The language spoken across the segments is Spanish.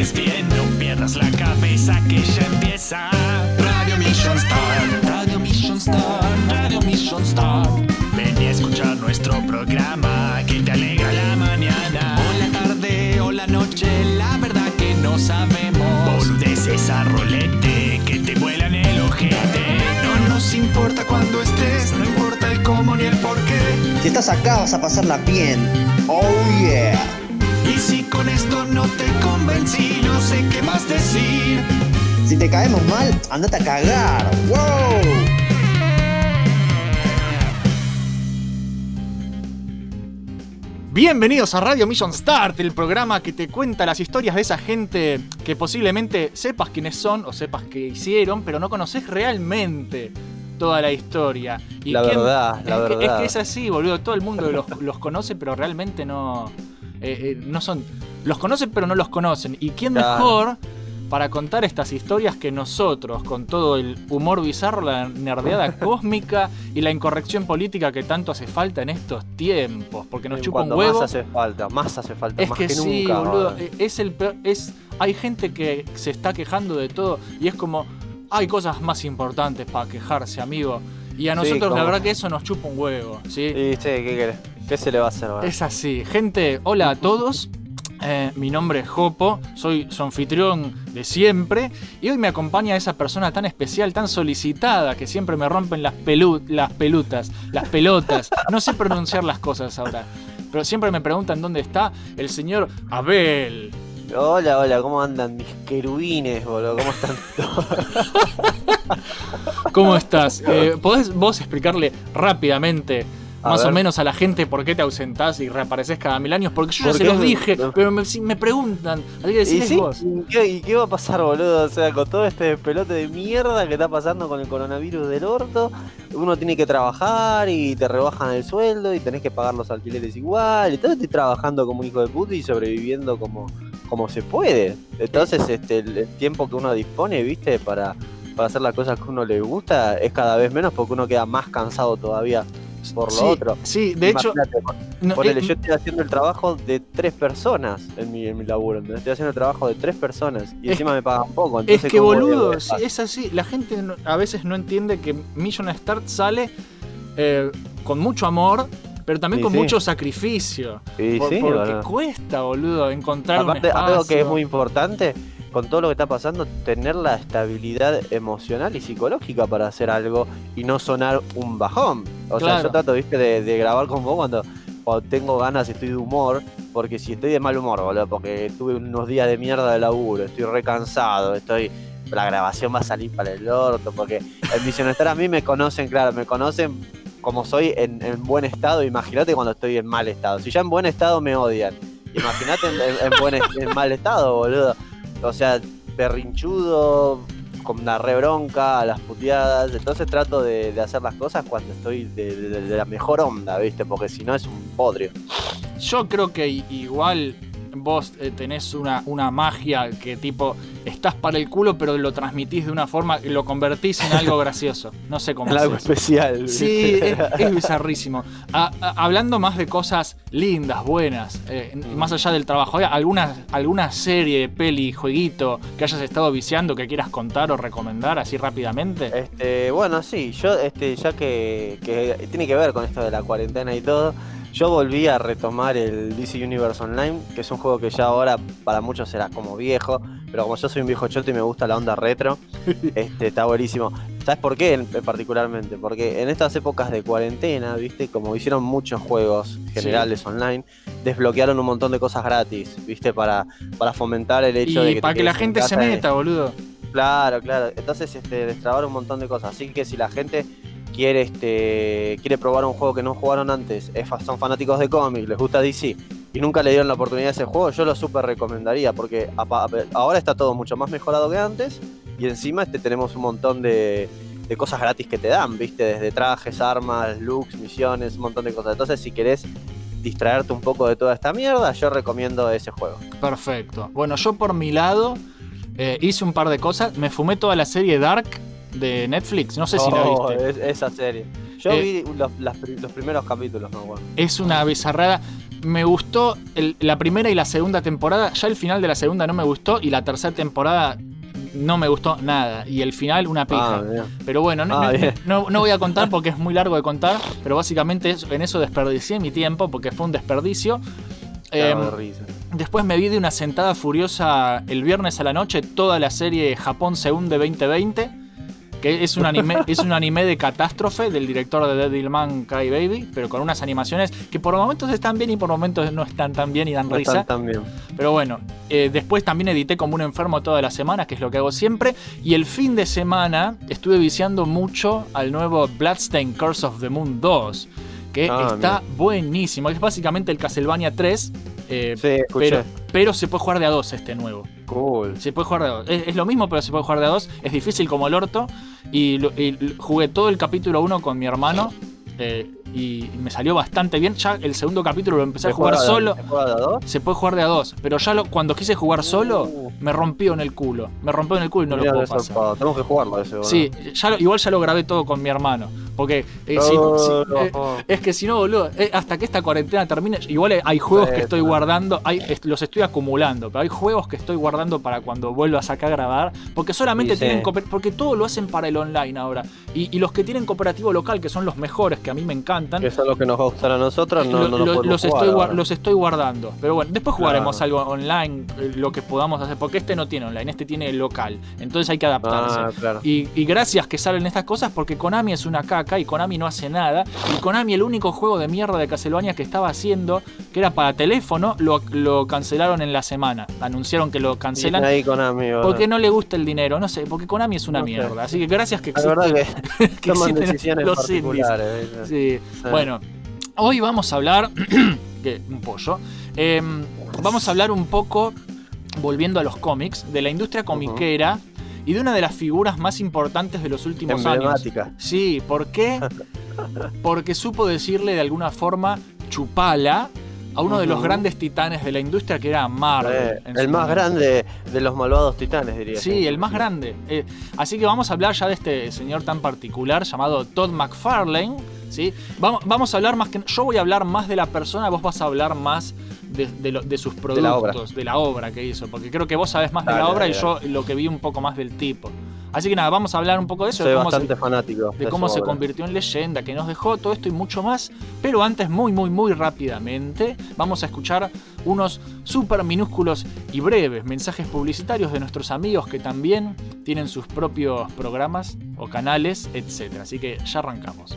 estés bien. No pierdas la cabeza que ya empieza. Radio Mission Star, Radio Mission Star, Radio Mission Star. Ven y escucha nuestro programa que te alegra la mañana. O la tarde o la noche, la verdad que no sabemos. Boludeces a rolete que te vuelan el ojete. No nos importa cuando estés, no importa el cómo ni el por qué. Si estás acá vas a pasarla bien. Oh yeah. Y si con esto no te convencí, no sé qué más decir. Si te caemos mal, andate a cagar. Wow. Bienvenidos a Radio Mission Start, el programa que te cuenta las historias de esa gente que posiblemente sepas quiénes son o sepas qué hicieron, pero no conoces realmente toda la historia. Y La verdad, la es que- verdad. es que es así, boludo. Todo el mundo los, los conoce, pero realmente no. Eh, eh, no son. Los conocen, pero no los conocen. ¿Y quién Claro. mejor para contar estas historias que nosotros, con todo el humor bizarro, la nerdeada cósmica y la incorrección política que tanto hace falta en estos tiempos? Porque nos chupa un huevo. más hace falta, más hace falta, Es más que, que, sí, nunca. boludo. eh, Es el peor. Es, hay gente que se está quejando de todo y es como. Hay cosas más importantes para quejarse, amigo. Y a Sí, nosotros, la verdad, que eso nos chupa un huevo. ¿sí? Y sí, ¿qué querés? ¿Qué se le va a hacer? boludo? Es así. Gente, hola a todos. Eh, mi nombre es Jopo, soy su anfitrión de siempre y hoy me acompaña esa persona tan especial, tan solicitada, que siempre me rompen las, pelu- las pelutas, las pelotas. No sé pronunciar las cosas ahora, pero siempre me preguntan dónde está el señor Abel. Hola, hola, ¿cómo andan mis querubines, boludo? ¿Cómo están todos? ¿Cómo estás? Eh, ¿Podés vos explicarle rápidamente, A más o menos a la gente, por qué te ausentás y reapareces cada mil años? Porque yo ya ¿Por se los dije, No. pero me, si me preguntan. Así que ¿Y, sí? vos. ¿Y qué, y qué va a pasar, boludo? O sea, con todo este pelote de mierda que está pasando con el coronavirus del orto, uno tiene que trabajar y te rebajan el sueldo y tenés que pagar los alquileres igual. Y todo estoy trabajando como un hijo de puta y sobreviviendo como, como se puede. Entonces, este, el, el tiempo que uno dispone, viste, para, para hacer las cosas que uno le gusta es cada vez menos porque uno queda más cansado todavía por lo Sí, otro. Sí, de hecho, Imagínate, no, ponele, eh, yo estoy haciendo el trabajo de tres personas en mi, en mi laburo. ¿entendés? Estoy haciendo el trabajo de tres personas y Es- encima me pagan poco. es que ¿cómo voy a boludo, es así. La gente no- a veces no entiende que Mission Start sale eh, con mucho amor, pero también Sí, con sí. mucho sacrificio. Y Por- sí, porque cuesta, boludo, encontrar Aparte, un espacio. algo que es muy importante, con todo lo que está pasando, tener la estabilidad emocional y psicológica para hacer algo y no sonar un bajón. O sea, yo trato, viste, de, de grabar con vos cuando, cuando tengo ganas, estoy de humor, porque si estoy de mal humor, boludo, porque tuve unos días de mierda de laburo, estoy recansado, estoy... La grabación va a salir para el orto, porque en Mission Star a mí me conocen, claro, me conocen como soy en, en buen estado, imagínate cuando estoy en mal estado. Si ya en buen estado me odian, imagínate en, en- en buen en mal estado, boludo. O sea, berrinchudo, con la rebronca, a las puteadas. Entonces trato de, hacer las cosas cuando estoy de, de- la mejor onda, ¿viste? Porque si no es un podrio. Yo creo que igual vos eh, tenés una, una magia que tipo estás para el culo, pero lo transmitís de una forma y lo convertís en algo gracioso. No sé cómo En algo especial. Sí, es, es bizarrísimo. A- a- hablando más de cosas lindas, buenas, eh, Mm. más allá del trabajo, ¿hay alguna, alguna serie, peli, jueguito que hayas estado viciando que quieras contar o recomendar así rápidamente? Este, bueno, sí, yo, este, ya que, que tiene que ver con esto de la cuarentena y todo, yo volví a retomar el DC Universe Online, que es un juego que ya ahora para muchos será como viejo, pero como yo soy un viejo choto y me gusta la onda retro, este, está buenísimo. ¿Sabes por qué en- particularmente? Porque en estas épocas de cuarentena, viste, como hicieron muchos juegos generales online, desbloquearon un montón de cosas gratis, viste, para, para fomentar el hecho de Y que... te para que la gente se y- meta, boludo. Claro, claro. Entonces, este, destrabar un montón de cosas. Así que si la gente quiere, este, quiere probar un juego que no jugaron antes, son fanáticos de cómics, les gusta DC y nunca le dieron la oportunidad a ese juego, yo lo súper recomendaría porque ahora está todo mucho más mejorado que antes y encima este, tenemos un montón de, de cosas gratis que te dan, ¿viste? Desde trajes, armas, looks, misiones, un montón de cosas. Entonces, si querés distraerte un poco de toda esta mierda, yo recomiendo ese juego. Perfecto. Bueno, yo por mi lado eh, hice un par de cosas. Me fumé toda la serie Dark de Netflix. No sé si la Oh, viste. es- esa serie. Yo Eh, vi los, las los primeros capítulos, no, bueno. Es una bizarrada. Me gustó el- la primera y la segunda temporada. Ya el final de la segunda no me gustó. Y la tercera temporada no me gustó nada. Y el final, una pija. Ah. Pero bueno, no, Ah, no- no- no voy a contar porque es muy largo de contar. Pero básicamente en eso desperdicié mi tiempo porque fue un desperdicio. Em. Después me vi de una sentada furiosa el viernes a la noche toda la serie Japón se hunde 2020, que es un anime, es un anime de catástrofe del director de Devilman Cry Baby, pero con unas animaciones que por momentos están bien y por momentos no están tan bien y dan No risa. están tan bien. Pero bueno, eh, después también edité como un enfermo todas las semanas, que es lo que hago siempre. Y el fin de semana estuve viciando mucho al nuevo Bloodstained Curse of the Moon 2, que Ah, está buenísimo. Es básicamente el Castlevania 3. eh, Sí, pero, pero se puede jugar de a dos este nuevo. Cool. Se puede jugar de a dos. Es, es lo mismo, pero se puede jugar de a dos. Es difícil como el orto. Y, y jugué todo el capítulo 1 con mi hermano. eh, y me salió bastante bien. Ya el segundo capítulo lo empecé a ¿Se jugar solo. ¿Se juega de a dos? Se puede jugar de a dos. Pero ya lo- cuando quise jugar solo, Uh, me rompió en el culo. Me rompió en el culo y no mirá lo puedo pasar. zarpado. Tenemos que jugarlo ese, boludo. Sí, ya lo- igual ya lo grabé todo con mi hermano. Porque eh, si- si- no. eh, es que si no, boludo, eh, hasta que esta cuarentena termine, igual hay juegos que estoy sí. guardando, hay, est- los estoy acumulando, pero hay juegos que estoy guardando para cuando vuelva a sacar a grabar, porque solamente Sí, tienen sí. porque todo lo hacen para el online ahora. Y, y los que tienen cooperativo local, que son los mejores, que a mí me encantan, Que son los que nos va a gustar a nosotros, no, lo- no lo- lo podemos los, jugar estoy, ahora. los estoy guardando. Pero bueno, después jugaremos Claro. algo online, eh, lo que podamos hacer, porque este no tiene online, este tiene local. Entonces hay que adaptarse. Ah, claro. Y, y gracias que salen estas cosas porque Konami es una caca y Konami no hace nada. Y Konami, el único juego de mierda de Castlevania que estaba haciendo, que era para teléfono, lo, lo cancelaron en la semana. Anunciaron que lo cancelan ahí porque no le gusta el dinero. No sé, porque Konami es una No mierda. Así que gracias que La verdad existen, que que toman existen decisiones los particulares. Sí. Sí. Bueno, hoy vamos a hablar. que un pollo. Em, vamos a hablar un poco, volviendo a los cómics, de la industria comiquera y de una de las figuras más importantes de los últimos años. Sí, ¿por qué? Porque supo decirle de alguna forma chupala a uno de los grandes titanes de la industria que era Marvel. Eh, el más momento. grande de los malvados titanes, diría. Sí, el más grande. Eh, así que vamos a hablar ya de este señor tan particular llamado Todd McFarlane. ¿sí? Vamos, vamos a hablar más que. Yo voy a hablar más de la persona, vos vas a hablar más de, de lo- de sus productos, la obra. de la obra que hizo. Porque creo que vos sabés más de la obra dale, y yo lo que vi un poco más del tipo. Así que nada, vamos a hablar un poco de eso, Soy de cómo se- fanático. de cómo se obra. convirtió en leyenda, que nos dejó todo esto y mucho más. Pero antes, muy, muy, muy rápidamente, vamos a escuchar unos súper minúsculos y breves mensajes publicitarios de nuestros amigos que también tienen sus propios programas o canales, etc. Así que ya arrancamos.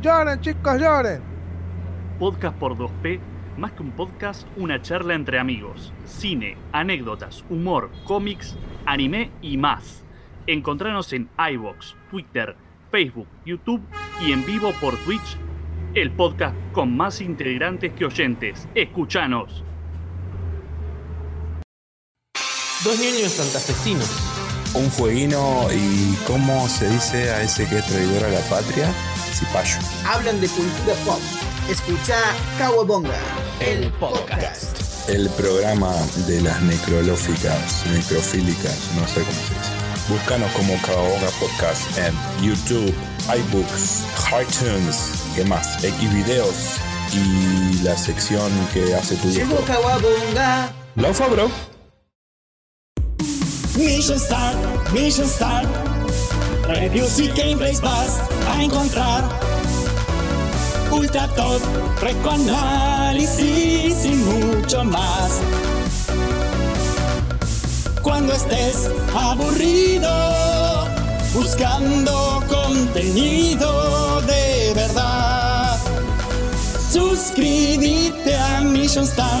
Lloren, chicos, lloren. Podcast por 2P, más que un podcast, una charla entre amigos. Cine, anécdotas, humor, cómics, anime y más. Encontranos en iBox, Twitter, Facebook, YouTube y en vivo por Twitch. El podcast con más integrantes que oyentes. Escuchanos. Dos niños santafesinos. un fueguino y cómo se dice a ese que es traidor a la patria, cipayo. Hablan de cultura pop. Escucha Kawabonga, el podcast. El programa de las necrolóficas, necrofílicas, no sé cómo se dice. Búscanos como Kawabonga Podcast en YouTube, iBooks, iTunes, ¿qué más? Xvideos y la sección que hace tu Llegó. Kawabonga. Laufa, bro. Mission Start, Mission Start. Reviews y gameplays vas a encontrar. ultra top, recoanálisis y mucho más. Cuando estés aburrido, buscando contenido de verdad, suscríbete a Mission Star.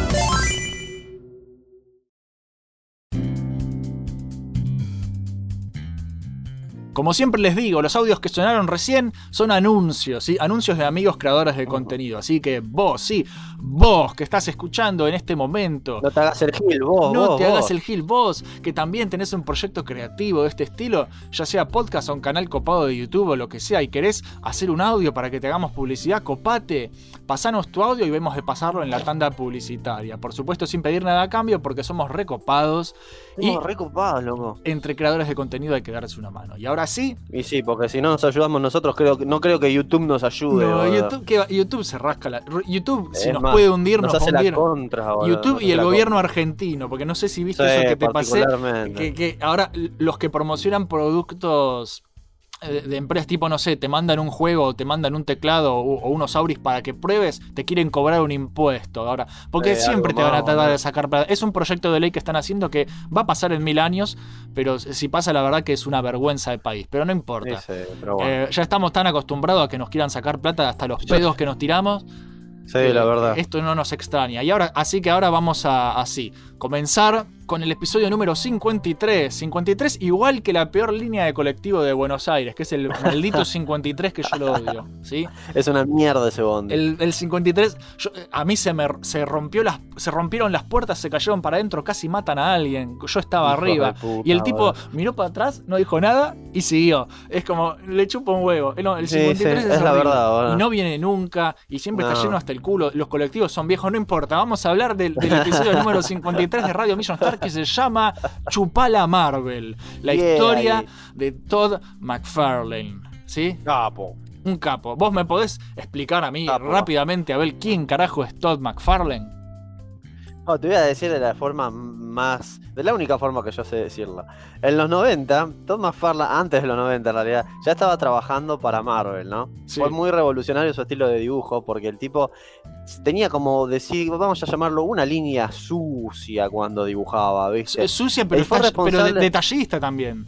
Como siempre les digo, los audios que sonaron recién son anuncios, ¿sí? Anuncios de amigos creadores de contenido. Así que vos, sí, vos que estás escuchando en este momento. No te hagas el gil, vos. No vos, te hagas el gil vos, que también tenés un proyecto creativo de este estilo, ya sea podcast o un canal copado de YouTube o lo que sea, y querés hacer un audio para que te hagamos publicidad, copate, pasanos tu audio y vemos de pasarlo en la tanda publicitaria. Por supuesto, sin pedir nada a cambio, porque somos recopados y Somos recopados, loco. entre creadores de contenido hay que darse una mano. Y ahora sí, Y sí, porque si no nos ayudamos nosotros, creo que, no creo que YouTube nos ayude. no. YouTube, se rasca la. YouTube, si nos más, puede hundir, nos, nos va a hace la hundir. contra, boludo, YouTube nos y el gobierno argentino, porque no sé si viste Sí, eso que te pasé. Que, que ahora los que promocionan productos de empresas tipo, no sé, te mandan un juego, te mandan un teclado o, o unos auris para que pruebes, te quieren cobrar un impuesto ahora. Porque Sí, siempre te van a tratar de sacar plata. Es un proyecto de ley que están haciendo que va a pasar en mil años, pero si pasa la verdad que es una vergüenza de país. Pero no importa. Pero bueno. Eh, ya estamos tan acostumbrados a que nos quieran sacar plata hasta los pedos que nos tiramos. sí, la verdad. Esto no nos extraña. Y ahora, así que ahora vamos a así. Comenzar con el episodio número 53. 53, igual que la peor línea de colectivo de Buenos Aires, que es el maldito 53 que yo lo odio. ¿sí? Es una mierda ese bondi. El, el 53, yo- eh, a mí se me se rompió las, se rompieron las puertas, se cayeron para adentro, casi matan a alguien. Yo estaba arriba. puta, y el tipo miró para atrás, no dijo nada y siguió. Es como, le chupa un huevo. El Sí, 53 sí, es, es la verdad, boludo. Y no viene nunca. Y siempre está No. lleno hasta el culo. Los colectivos son viejos, no importa. Vamos a hablar del, del episodio número 53 de Radio Mission Star que se llama Chupala Marvel. La Yeah, historia de Todd McFarlane. ¿Sí? Capo. Un capo. ¿Vos me podés explicar a mí Capo. rápidamente a ver quién carajo es Todd McFarlane? No, te voy a decir de la forma más. de la única forma que yo sé decirla. En los 90, Todd McFarlane, antes de los 90 en realidad, ya estaba trabajando para Marvel, ¿no? Sí. Fue muy revolucionario su estilo de dibujo, porque el tipo tenía como decir, vamos a llamarlo, una línea sucia cuando dibujaba, ¿viste? Es sucia, pero, fue pero responsable- detallista también.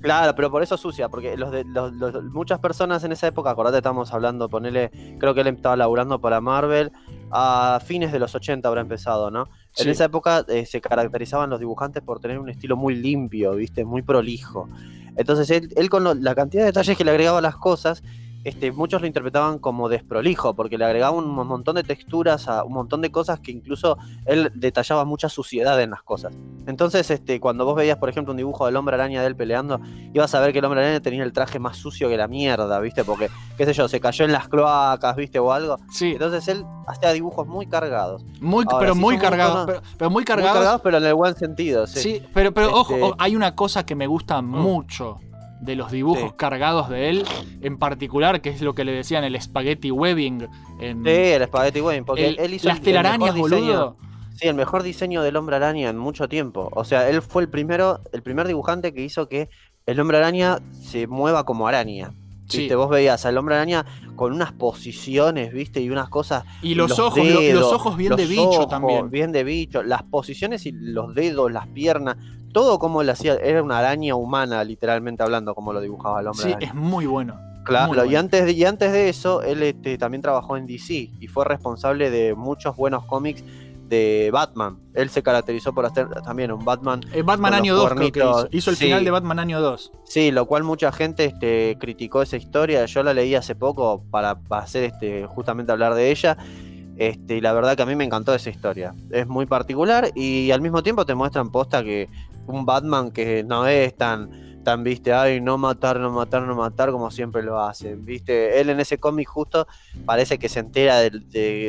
Claro, pero por eso sucia, porque los de, los- los- muchas personas en esa época, acordate, estamos hablando, ponele, creo que él estaba laburando para Marvel a fines de los 80 habrá empezado, ¿no? Sí. En esa época eh, se caracterizaban los dibujantes por tener un estilo muy limpio, ¿viste? Muy prolijo. Entonces él, él con lo- la cantidad de detalles que le agregaba a las cosas, este, muchos lo interpretaban como desprolijo, porque le agregaba un mon- montón de texturas, a un montón de cosas que incluso él detallaba mucha suciedad en las cosas. Entonces, este, cuando vos veías, por ejemplo, un dibujo del hombre araña de él peleando, ibas a ver que el hombre araña tenía el traje más sucio que la mierda, ¿viste? Porque, qué sé yo, se cayó en las cloacas, ¿viste? O algo. Sí, Entonces él hacía dibujos muy cargados. muy, ahora pero sí muy cargados. Pero, pero muy Muy cargados. cargados, pero en el buen sentido, sí. Sí, pero, pero ojo, Este- Mm. hay una cosa que me gusta mucho de los dibujos Sí. cargados de él, en particular, que es lo que le decían el spaghetti webbing en Sí, el Spaghetti Wayne, porque el- él hizo las el- el telarañas, mejor diseño- boludo. Sí, el mejor diseño del hombre araña en mucho tiempo. O sea, él fue el primero, el primer dibujante que hizo que el hombre araña se mueva como araña. Sí. ¿Viste? Vos veías al hombre araña con unas posiciones, ¿viste? Y unas cosas. Y los, ojos, lo- los dedos, ojos bien los de bicho ojos también. Bien de bicho. Las posiciones y los dedos, las piernas. Todo como él hacía. Era una araña humana, literalmente hablando, como lo dibujaba el hombre Sí, araña. es muy bueno. Claro, Muy y antes, de, y antes de eso, él este, también trabajó en DC y fue responsable de muchos buenos cómics de Batman. Él se caracterizó por hacer también un Batman. Eh, Batman año 2 creo que hizo. el sí. final de Batman año 2. Sí, lo cual mucha gente este, criticó esa historia. Yo la leí hace poco para, para hacer este, justamente hablar de ella. Este, y la verdad que a mí me encantó esa historia. Es muy particular y al mismo tiempo te muestran posta que un Batman que no es tan, tan viste, ay, no matar, no matar, no matar, como siempre lo hacen. Viste, él en ese cómic justo parece que se entera de,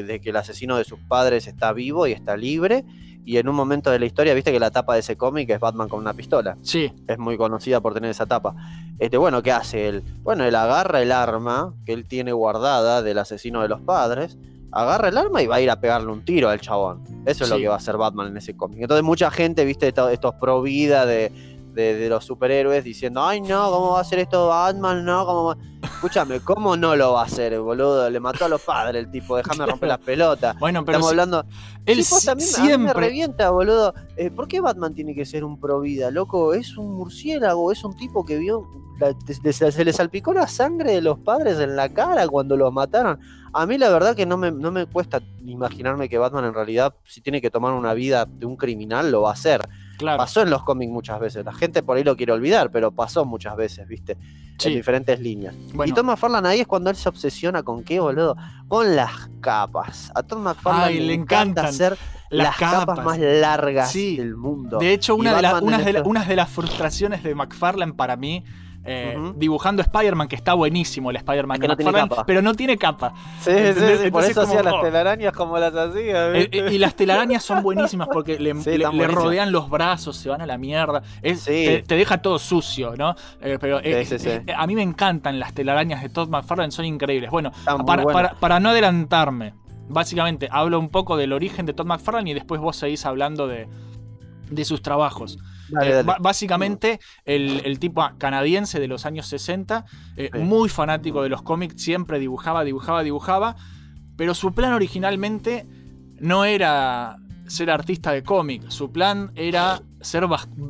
de que el asesino de sus padres está vivo y está libre. Y en un momento de la historia, viste que la tapa de ese cómic es Batman con una pistola Sí, es muy conocida por tener esa tapa. Este, bueno, ¿qué hace él? Bueno, él agarra el arma que él tiene guardada del asesino de los padres agarra el arma y va a ir a pegarle un tiro al chabón. Eso es lo que va a hacer Batman en ese cómic. Entonces mucha gente, viste, esto- estos pro vida de, de- de los superhéroes diciendo, ay no, ¿cómo va a hacer esto Batman? No, ¿cómo va-?" Escúchame, ¿cómo no lo va a hacer, boludo? Le mató a los padres el tipo, déjame romper las pelotas. Bueno, pero Estamos si- hablando. él Sí, pues, también mí me siempre. revienta, boludo. Eh, ¿Por qué Batman tiene que ser un pro vida, loco? Es un murciélago, es un tipo que vio. la- se le salpicó la sangre de los padres en la cara cuando los mataron. A mí la verdad que no me, no me cuesta imaginarme que Batman en realidad, si tiene que tomar una vida de un criminal, lo va a hacer. Claro. Pasó en los cómics muchas veces. La gente por ahí lo quiere olvidar, pero pasó muchas veces, ¿viste? Sí. En diferentes líneas. Bueno. Y Tom McFarlane ahí es cuando él se obsesiona con qué, boludo? Con las capas. A Tom McFarlane le, encanta hacer las las, capas. capas. más largas Sí. del mundo. De hecho, una de, unas la- unas de las frustraciones de McFarlane para mí, eh, dibujando Spider-Man, que está buenísimo el Spider-Man que no tiene capa. pero no tiene capa. Sí, sí, ¿entendés? sí, por Entonces eso como, hacía las oh. telarañas como las hacía. Eh, eh, y las telarañas son buenísimas porque le, Sí, rodean los brazos, se van a la mierda. Es- Sí. te, te deja todo sucio, ¿no? Eh, pero eh, Sí, sí, sí. eh, a mí me encantan las telarañas de Todd McFarlane, son increíbles. Bueno, para, para- para no adelantarme, básicamente hablo un poco del origen de Todd McFarlane y después vos seguís hablando de, de sus trabajos. Dale, Eh, dale. básicamente, el, el tipo canadiense de los años 60, eh, Sí. muy fanático de los cómics, siempre dibujaba, dibujaba, dibujaba, pero su plan originalmente no era ser artista de cómic, su plan era ser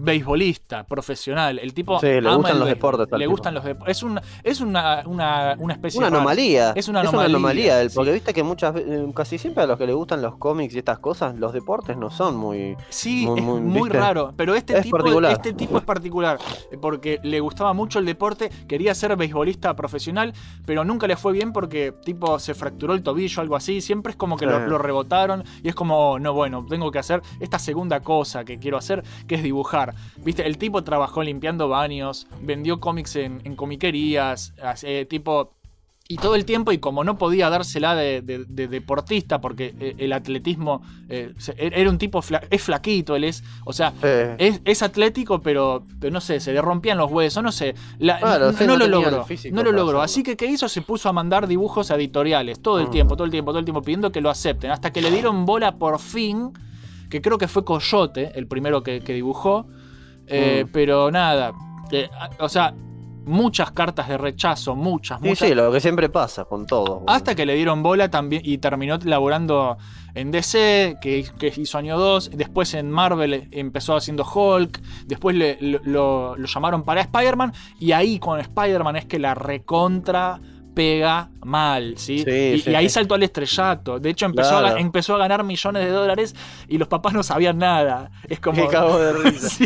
beisbolista profesional. El tipo Sí, le ama gustan el los deportes Le tipo. gustan los deportes. Es, una, es una, una, una especie una anomalía. Es una anomalía, de él, sí. porque viste que muchas eh, casi siempre a los que le gustan los cómics y estas cosas, los deportes no son muy. Sí, Muy- es muy- raro. Pero este Es tipo, particular. este tipo es particular. Porque le gustaba mucho el deporte, quería ser beisbolista profesional, pero nunca le fue bien porque tipo se fracturó el tobillo, algo así. Siempre es como que lo, Sí. lo rebotaron. Y es como, no, bueno, tengo que hacer esta segunda cosa que quiero hacer, que es dibujar. Viste, el tipo trabajó limpiando baños, vendió cómics en, en comiquerías, hace- tipo. Y todo el tiempo, y como no podía dársela de, de- de deportista, porque eh, el atletismo eh, se- era un tipo, fla- es flaquito, él es, o sea, Eh, es, es atlético, pero, pero no sé, se le rompían los huesos, no sé. La- Claro, no, sí, no no lo logró. No lo logró. hacerlo. Así que, ¿qué hizo? Se puso a mandar dibujos a editoriales todo el Mm. tiempo, todo el tiempo, todo el tiempo, pidiendo que lo acepten. Hasta que le dieron bola por fin, que creo que fue Coyote, el primero que, que dibujó. Eh, Mm. Pero nada. eh, o sea, muchas cartas de rechazo, muchas, sí, muchas. sí, lo que siempre pasa con todos. boludo. Hasta que le dieron bola también y terminó laborando en DC, que, que hizo año 2. Después en Marvel empezó haciendo Hulk. Después le- lo- lo llamaron para Spider-Man. Y ahí con Spider-Man es que la recontra pega mal, ¿sí? Sí, y, sí, y ahí saltó al estrellato. De hecho, empezó, a, Claro. empezó a ganar millones de dólares y los papás no sabían nada. Es como. Me cago de risa.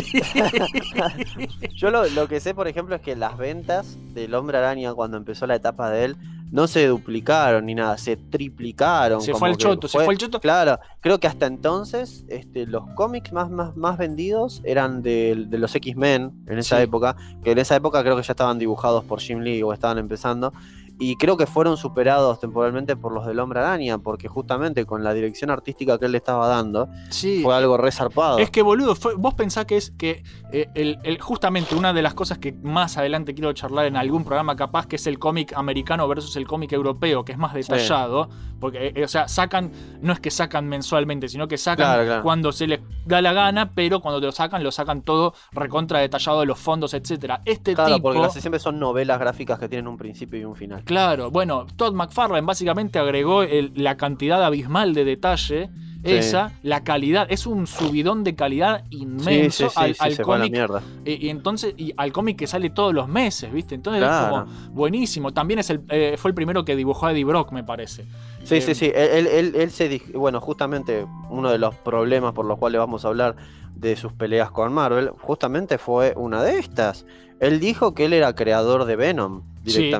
Yo lo, lo que sé, por ejemplo, es que las ventas del Hombre Araña cuando empezó la etapa de él no se duplicaron ni nada, se triplicaron. Se como fue al choto, se fue al choto. Claro, creo que hasta entonces este, los cómics más, más, más vendidos eran de, de los X-Men en esa época, que en esa época creo que ya estaban dibujados por Jim Lee o estaban empezando. Y creo que fueron superados temporalmente por los del Hombre Araña, porque justamente con la dirección artística que él le estaba dando, Sí. fue algo resarpado. Es que, boludo, fue- vos pensás que es que eh, el, el- justamente una de las cosas que más adelante quiero charlar en algún programa capaz, que es el cómic americano versus el cómic europeo, que es más detallado, porque, eh, o sea, sacan, no es que sacan mensualmente, sino que sacan Claro, claro. cuando se les da la gana, pero cuando te lo sacan, lo sacan todo recontra detallado de los fondos, etcétera. Este Claro, tipo... porque casi siempre son novelas gráficas que tienen un principio y un final. Claro, bueno, Todd McFarlane básicamente agregó el- la cantidad abismal de detalle, Sí. esa, la calidad, es un subidón de calidad inmenso sí, sí, al, sí, cómic. Y, y entonces, y al cómic que sale todos los meses, ¿viste? Entonces Claro. es como buenísimo. También es el, eh, fue el primero que dibujó a Eddie Brock, me parece. Sí, Eh, sí, sí. Él, él- él se bueno, justamente uno de los problemas por los cuales vamos a hablar de sus peleas con Marvel, justamente fue una de estas. Él dijo que él era creador de Venom Sí.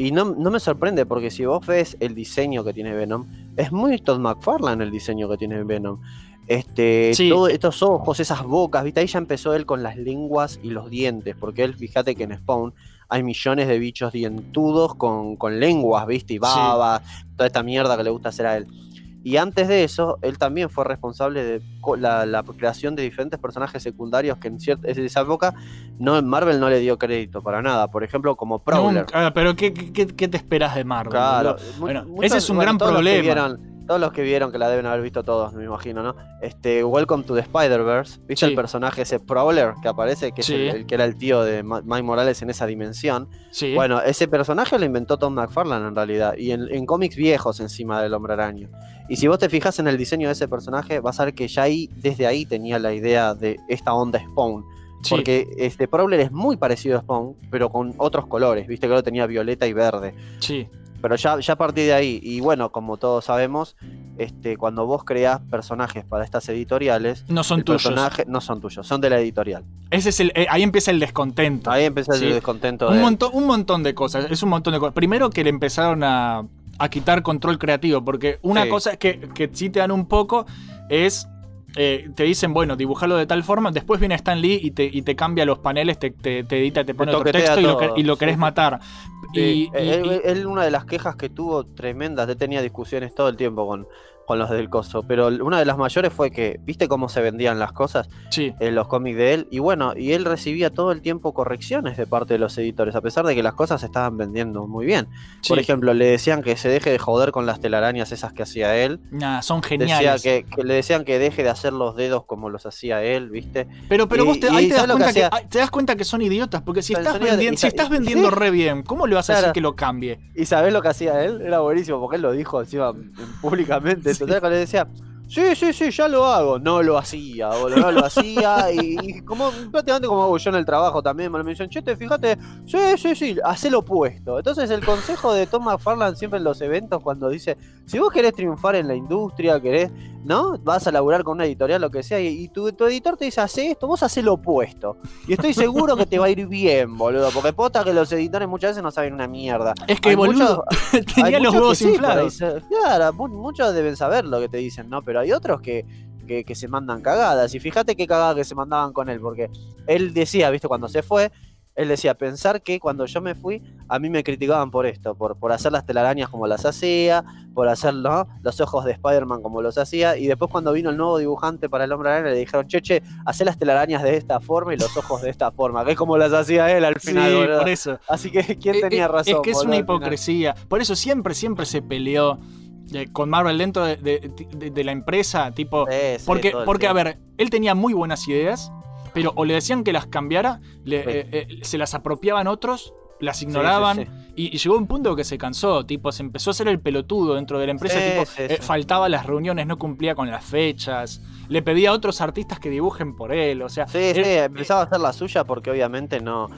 Y no, no me sorprende porque si vos ves el diseño que tiene Venom, es muy Todd McFarlane el diseño que tiene Venom. Este, Sí. todo- estos ojos, esas bocas, ¿viste? Ahí ya empezó él con las lenguas y los dientes, porque él, fíjate que en Spawn hay millones de bichos dientudos con, con lenguas, ¿viste? Y baba, toda esta mierda que le gusta hacer a él. Y antes de eso, él también fue responsable de la, la creación de diferentes personajes secundarios que en cierta en esa época no, Marvel no le dio crédito para nada. Por ejemplo, como Prowler. Nunca- pero ¿qué, qué, qué te esperas de Marvel? Claro, Bueno, ese es un bueno, gran problema. Todos los que vieron, que la deben haber visto todos, me imagino, ¿no? Este, Welcome to the Spider-Verse. ¿Viste Sí. el personaje ese Prowler que aparece? Que Sí. es el, el que era el tío de Mike Morales en esa dimensión. Sí. Bueno, ese personaje lo inventó Tom McFarlane en realidad. Y en, en cómics viejos encima del Hombre Araña. Y si vos te fijas en el diseño de ese personaje, vas a ver que ya ahí, desde ahí tenía la idea de esta onda Spawn. Sí. Porque este Prowler es muy parecido a Spawn, pero con otros colores. Viste que lo tenía violeta y verde. Sí. Pero ya, ya a partir de ahí, y bueno, como todos sabemos, este, cuando vos creás personajes para estas editoriales, No son tuyos. personaje- no son tuyos, son de la editorial. Ese es el, eh, ahí empieza el descontento. Ahí empieza Sí. el descontento un, de montón, un montón de cosas. Es un montón de cosas. Primero que le empezaron a, a quitar control creativo, porque una Sí. cosa que, que sí te dan un poco es. Eh, te dicen, bueno, dibujarlo de tal forma. Después viene Stan Lee y te, y te cambia los paneles, te, te, te edita, te pone otro texto y lo, que- y lo querés matar. Sí, Y, él, él- una de las quejas que tuvo tremendas, él tenía discusiones todo el tiempo con, con los del coso, pero una de las mayores fue que, ¿viste cómo se vendían las cosas sí. en los cómics de él? Y bueno, y él recibía todo el tiempo correcciones de parte de los editores, a pesar de que las cosas se estaban vendiendo muy bien. Por ejemplo, le decían que se deje de joder con las telarañas esas que hacía él. Nah, son Decía geniales. que, que le decían que deje de hacer los dedos como los hacía él, ¿viste? Pero, pero Y- vos te, ahí te das, ¿sabes lo que cuenta que, hacía? ay, te das cuenta que son idiotas, porque si estás, vendiendo, si estás vendiendo sí. re bien, ¿cómo le vas a decir Claro. que lo cambie? ¿Y sabés lo que hacía él? Era buenísimo, porque él lo dijo encima públicamente. Le decía, sí, sí, sí, ya lo hago. No lo hacía, boludo, no lo hacía. Y, y como prácticamente como hago yo en el trabajo también, me lo mencionan, che, te fíjate, sí, sí, sí, hacé lo opuesto. Entonces el consejo de Tom McFarlane siempre en los eventos cuando dice, si vos querés triunfar en la industria, querés, ¿no? Vas a laburar con una editorial, lo que sea, y, y tu, tu editor te dice, hace esto, vos hacé lo opuesto. Y estoy seguro que te va a ir bien, boludo, porque posta que los editores muchas veces no saben una mierda. Es que, Hay boludo, muchos- tenía los huevos inflados. Claro, mu- muchos deben saber lo que te dicen, ¿no? Pero hay otros que, que, que se mandan cagadas. Y fíjate qué cagada que se mandaban con él, porque él decía, ¿viste? Cuando se fue, él decía, pensar que cuando yo me fui, a mí me criticaban por esto, por, por hacer las telarañas como las hacía, por hacer ¿no? los ojos de Spider-Man como los hacía. Y después cuando vino el nuevo dibujante para el hombre araña, le dijeron, che, che, hacé las telarañas de esta forma y los ojos de esta forma, que es como las hacía él al final, sí, boludo. por eso. Así que, ¿quién Eh, tenía eh, razón? Es que es una hipocresía. Por eso siempre, siempre se peleó eh, con Marvel dentro de, de- de- de la empresa. Tipo. Sí, sí, porque, porque a ver, él tenía muy buenas ideas, pero o le decían que las cambiara, le- eh, eh, se las apropiaban otros, las ignoraban. Sí, sí, sí. Y, y llegó un punto que se cansó, tipo, se empezó a hacer el pelotudo dentro de la empresa, tipo, eh, faltaba las reuniones, no cumplía con las fechas, le pedía a otros artistas que dibujen por él, o sea, Sí, él- sí, empezaba a hacer la suya porque obviamente no,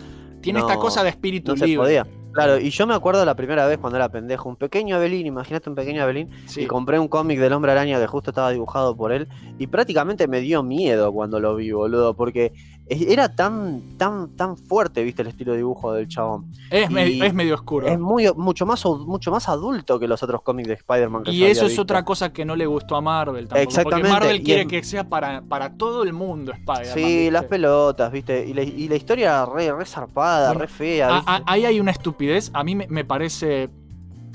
tiene no- esta cosa de espíritu no se libre. podía. Claro, y yo me acuerdo la primera vez cuando era pendejo, un pequeño Abelín, imagínate un pequeño Abelín, Sí. y compré un cómic del Hombre Araña que justo estaba dibujado por él, y prácticamente me dio miedo cuando lo vi, boludo, porque era tan, tan, tan fuerte, viste, el estilo de dibujo del chabón. Es, me- es medio oscuro. Es muy, mucho, más, mucho más adulto que los otros cómics de Spider-Man que Y eso es visto. otra cosa que no le gustó a Marvel tampoco. Exactamente, Porque Marvel y quiere en- que sea para, para todo el mundo Spider-Man. Sí, ¿viste? las pelotas, viste, y la, y la historia re, re zarpada, Bueno, re fea, Ah, ah, ahí hay una estupidez. A mí me, me parece.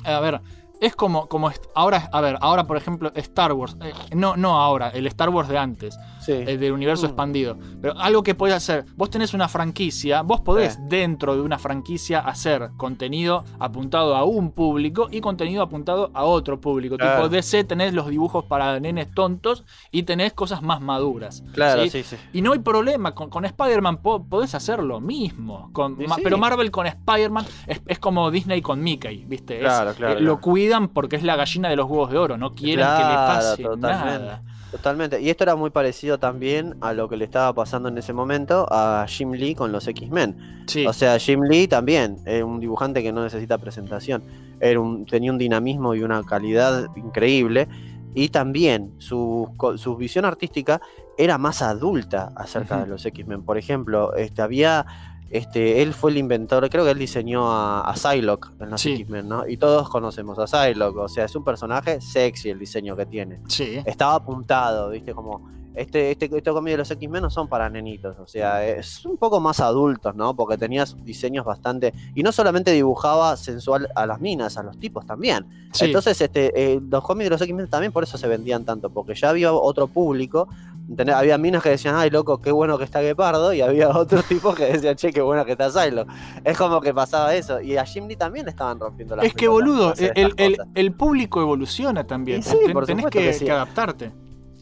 A ver, es como, como ahora, a ver, ahora por ejemplo Star Wars, eh, no, no ahora, el Star Wars de antes, Sí. el del universo Mm. expandido. Pero algo que podés hacer, vos tenés una franquicia, vos podés Sí. dentro de una franquicia hacer contenido apuntado a un público y contenido apuntado a otro público. Claro. Tipo DC tenés los dibujos para nenes tontos y tenés cosas más maduras. Claro, ¿sí? sí. Y no hay problema, con, con Spider-Man po- podés hacer lo mismo. Con, ma-. Pero Marvel con Spider-Man es, es como Disney con Mickey, ¿viste? Es- Claro, claro, eh, Lo. Cuidan porque es la gallina de los huevos de oro, no quieren que le pase totalmente. nada. Totalmente. Y esto era muy parecido también a lo que le estaba pasando en ese momento a Jim Lee con los X-Men. Sí, O sea, Jim Lee también, es un dibujante que no necesita presentación. Era un, tenía un dinamismo y una calidad increíble. Y también su, su visión artística era más adulta acerca de los X-Men. Por ejemplo, este, había. Este, él fue el inventor, creo que él diseñó a, a Psylocke en los Sí. X-Men, ¿no? Y todos conocemos a Psylocke, o sea, es un personaje sexy el diseño que tiene sí. estaba apuntado, ¿viste? Como este, este, estos cómics de los X-Men no son para nenitos, o sea, es un poco más adultos, ¿no? Porque tenías diseños bastante. Y no solamente dibujaba sensual a las minas, a los tipos también. Sí. Entonces, este, eh, los cómics de los X-Men también por eso se vendían tanto, porque ya había otro público. ¿Entendés? Había minas que decían, ay, loco, qué bueno que está Guepardo, y había otros tipos que decían, che, qué bueno que está Psylocke. Es como que pasaba eso. Y a Jim Lee también le estaban rompiendo la Es que, boludo, el, el- el público evoluciona también. Sí, Ten- por tenés que, que sí. que adaptarte.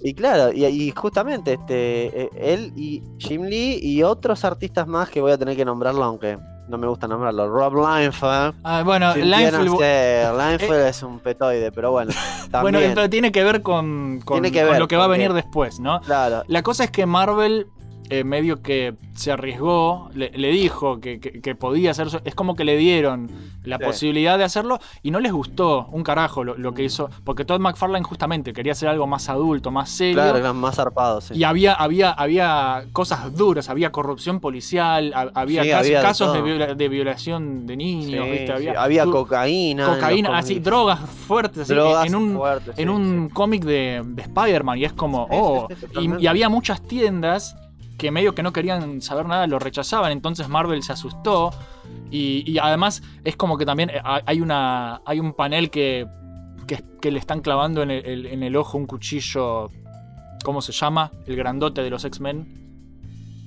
Y claro, y, y justamente este, eh, él y Jim Lee y otros artistas más que voy a tener que nombrarlo, aunque no me gusta nombrarlo. Rob Liefeld. Ah, bueno, Liefeld- pena ser, Liefeld es un petoide, pero bueno. Bueno, pero tiene que ver con, con- Tiene que con ver, lo que va a porque- venir después, ¿no? Claro. La cosa es que Marvel eh, medio que se arriesgó, le, le dijo que, que- que podía hacer eso. Es como que le dieron la Sí. posibilidad de hacerlo y no les gustó un carajo lo, lo que hizo. Porque Todd McFarlane justamente quería hacer algo más adulto, más serio. Claro, eran más zarpados. sí. Y había, había, había cosas duras, había corrupción policial, ha- había, Sí, casos de, todo. viola- de violación de niños, Había, cocaína. cocaína, así, drogas fuertes, así, Drogas en un, fuertes, en un cómic de, de Spider-Man. Y es como, oh, y- había muchas tiendas que medio que no querían saber nada, lo rechazaban. Entonces Marvel se asustó. Y, y además es como que también eh, hay una hay un panel que, que, que le están clavando en el- en el ojo un cuchillo. ¿Cómo se llama? El grandote de los X-Men.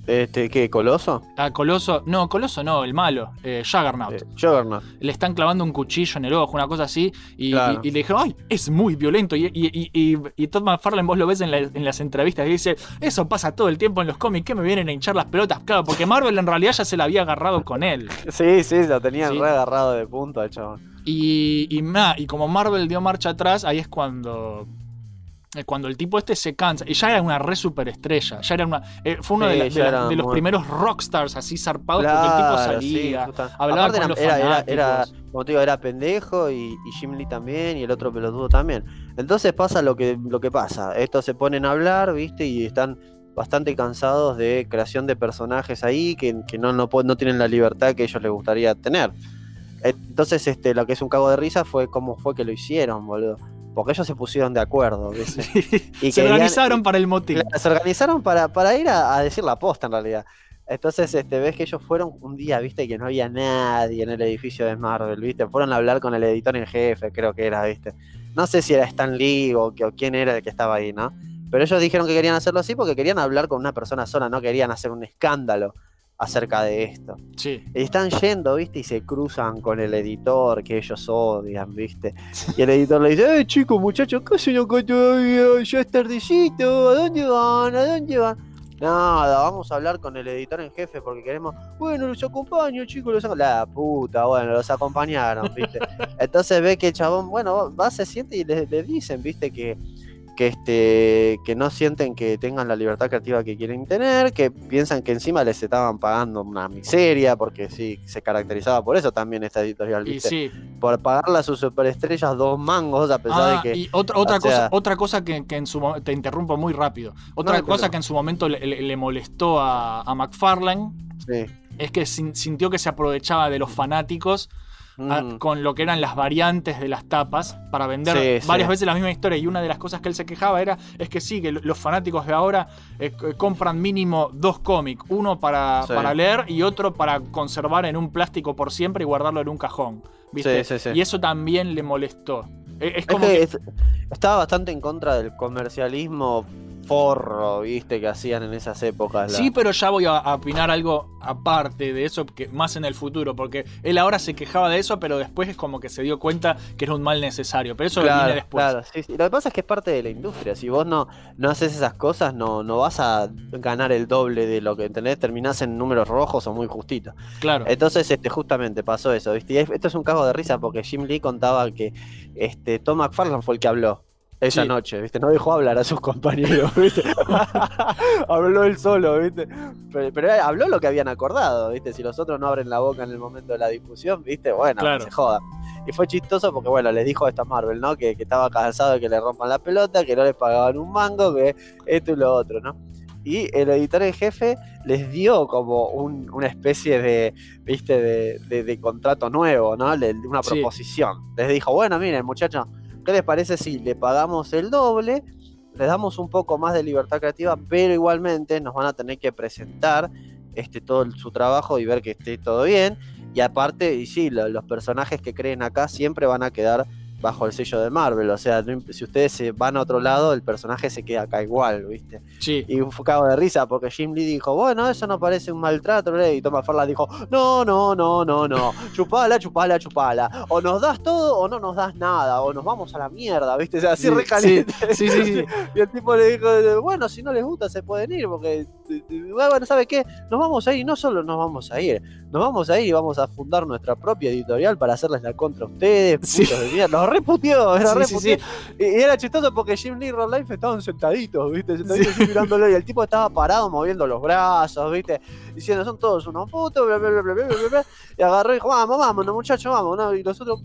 Este, ¿Qué? ¿Coloso? A Coloso. No, Coloso no, el malo. Eh, Juggernaut. Eh, Juggernaut. Le están clavando un cuchillo en el ojo, una cosa así. Y, Claro. y- y le dijeron, ¡ay! Es muy violento. Y, y, y, Todd McFarlane, vos lo ves en, la- en las entrevistas y dice: Eso pasa todo el tiempo en los cómics. que me vienen a hinchar las pelotas? Claro, porque Marvel en realidad ya se la había agarrado con él. Sí, sí, lo tenían Sí. re agarrado de punto al chabón. Y, y, y como Marvel dio marcha atrás, ahí es cuando. Eh, Cuando el tipo este se cansa, y ya era una re superestrella, ya era una. eh, fue uno Sí, de, la- ya de la- era de los muy- primeros rockstars así zarpados, porque el tipo sí, salía, justa- hablaba Aparte con era, los era, era- era- como te digo, era pendejo y, y Jim Lee también y el otro pelotudo también. Entonces pasa lo que, lo que pasa. Estos se ponen a hablar, ¿viste? Y están bastante cansados de creación de personajes ahí que, que no, no, no tienen la libertad que ellos les gustaría tener. Entonces, este, lo que es un cago de risa fue cómo fue que lo hicieron, boludo. Porque ellos se pusieron de acuerdo, ¿viste? Y se querían- organizaron para el motín. Se organizaron para, para ir a, a decir la posta en realidad. Entonces, este, ves que ellos fueron un día, viste, que no había nadie en el edificio de Marvel, viste. Fueron a hablar con el editor en jefe, creo que era, viste. No sé si era Stan Lee o quién era el que estaba ahí, ¿no? Pero ellos dijeron que querían hacerlo así porque querían hablar con una persona sola, no querían hacer un escándalo acerca de esto. Sí. Y están yendo, viste, y se cruzan con el editor que ellos odian, viste. Y el editor le dice, eh, chicos, muchachos, ¿qué hacen acá todavía? Ya es tardecito, ¿a dónde van? ¿A dónde van? Nada, vamos a hablar con el editor en jefe porque queremos, bueno, los acompaño, chicos, los acompaño. La puta, bueno, los acompañaron, viste. Entonces ve que el chabón, bueno, va, se siente y le, le dicen, viste, que, que este que no sienten que tengan la libertad creativa que quieren tener, que piensan que encima les estaban pagando una miseria, porque sí, se caracterizaba por eso también esta editorial, Y ¿viste? sí. Por pagarle a sus superestrellas dos mangos, a pesar Ah, de que. y otra, otra cosa, sea, otra cosa que, que en su te interrumpo muy rápido. Otra cosa que en su momento le, le- le molestó a, a McFarlane sí. es que sin- sintió que se aprovechaba de los fanáticos a- Mm. con lo que eran las variantes de las tapas para vender Sí, sí. varias veces la misma historia. Y una de las cosas que él se quejaba era es que sí, que lo- los fanáticos de ahora eh, compran mínimo dos cómics, uno para, Sí. para leer y otro para conservar en un plástico por siempre y guardarlo en un cajón. ¿viste? Y eso también le molestó. Eh, Es, que que- es- estaba bastante en contra del comercialismo forro, viste, que hacían en esas épocas. la- Sí, pero ya voy a, a opinar algo aparte de eso, que más en el futuro, porque él ahora se quejaba de eso, pero después es como que se dio cuenta que era un mal necesario. Pero eso Claro, viene después. claro, sí, sí. Lo que pasa es que es parte de la industria. Si vos no, no haces esas cosas, no, no vas a ganar el doble de lo que entendés. Terminás en números rojos o muy justitos. Claro. Entonces, este, justamente pasó eso, ¿viste? Y esto es un cago de risa porque Jim Lee contaba que este, Tom McFarlane fue el que habló esa Sí. noche, ¿viste? No dejó hablar a sus compañeros, ¿viste? habló él solo, ¿viste? Pero, pero él habló lo que habían acordado, ¿viste? Si los otros no abren la boca en el momento de la discusión, ¿viste? Bueno, Claro. se joda. Y fue chistoso porque, bueno, les dijo esto a Marvel, ¿no? Que, que estaba cansado de que le rompan la pelota, que no les pagaban un mango, que esto y lo otro, ¿no? Y el editor en jefe les dio como un- una especie de, viste, de, de- de contrato nuevo, ¿no? Le- una Sí. proposición. Les dijo, bueno, miren, muchachos, ¿qué les parece si le pagamos el doble? les damos un poco más de libertad creativa, pero igualmente nos van a tener que presentar este, todo su trabajo y ver que esté todo bien. Y aparte, y sí, lo- los personajes que creen acá siempre van a quedar bajo el sello de Marvel. O sea, si ustedes se van a otro lado, el personaje se queda acá igual, ¿viste? Sí. Y fue cago de risa porque Jim Lee dijo, bueno, eso no parece un maltrato, y Thomas Farland dijo, no, no, no, no, no, chupala, chupala, chupala, o nos das todo o no nos das nada, o nos vamos a la mierda, ¿viste? O sea, así Sí, re caliente. sí, sí, sí. Y el tipo le dijo, bueno, si no les gusta se pueden ir, porque, bueno, ¿sabe qué? Nos vamos a ir, y no solo nos vamos a ir, nos vamos a ir y vamos a fundar nuestra propia editorial para hacerles la contra a ustedes, Sí. putos de mierda. Reputeó, era Sí, reputeó. sí. Y, y era chistoso porque Jim Lee y Ron Life estaban sentaditos, ¿viste? Sentaditos mirándolo y el tipo estaba parado moviendo los brazos, ¿viste? Diciendo, son todos unos putos, bla, bla, bla, bla, bla, bla, bla. Y agarró y dijo, vamos, vámonos, muchachos, vamos. ¿no? Y nosotros,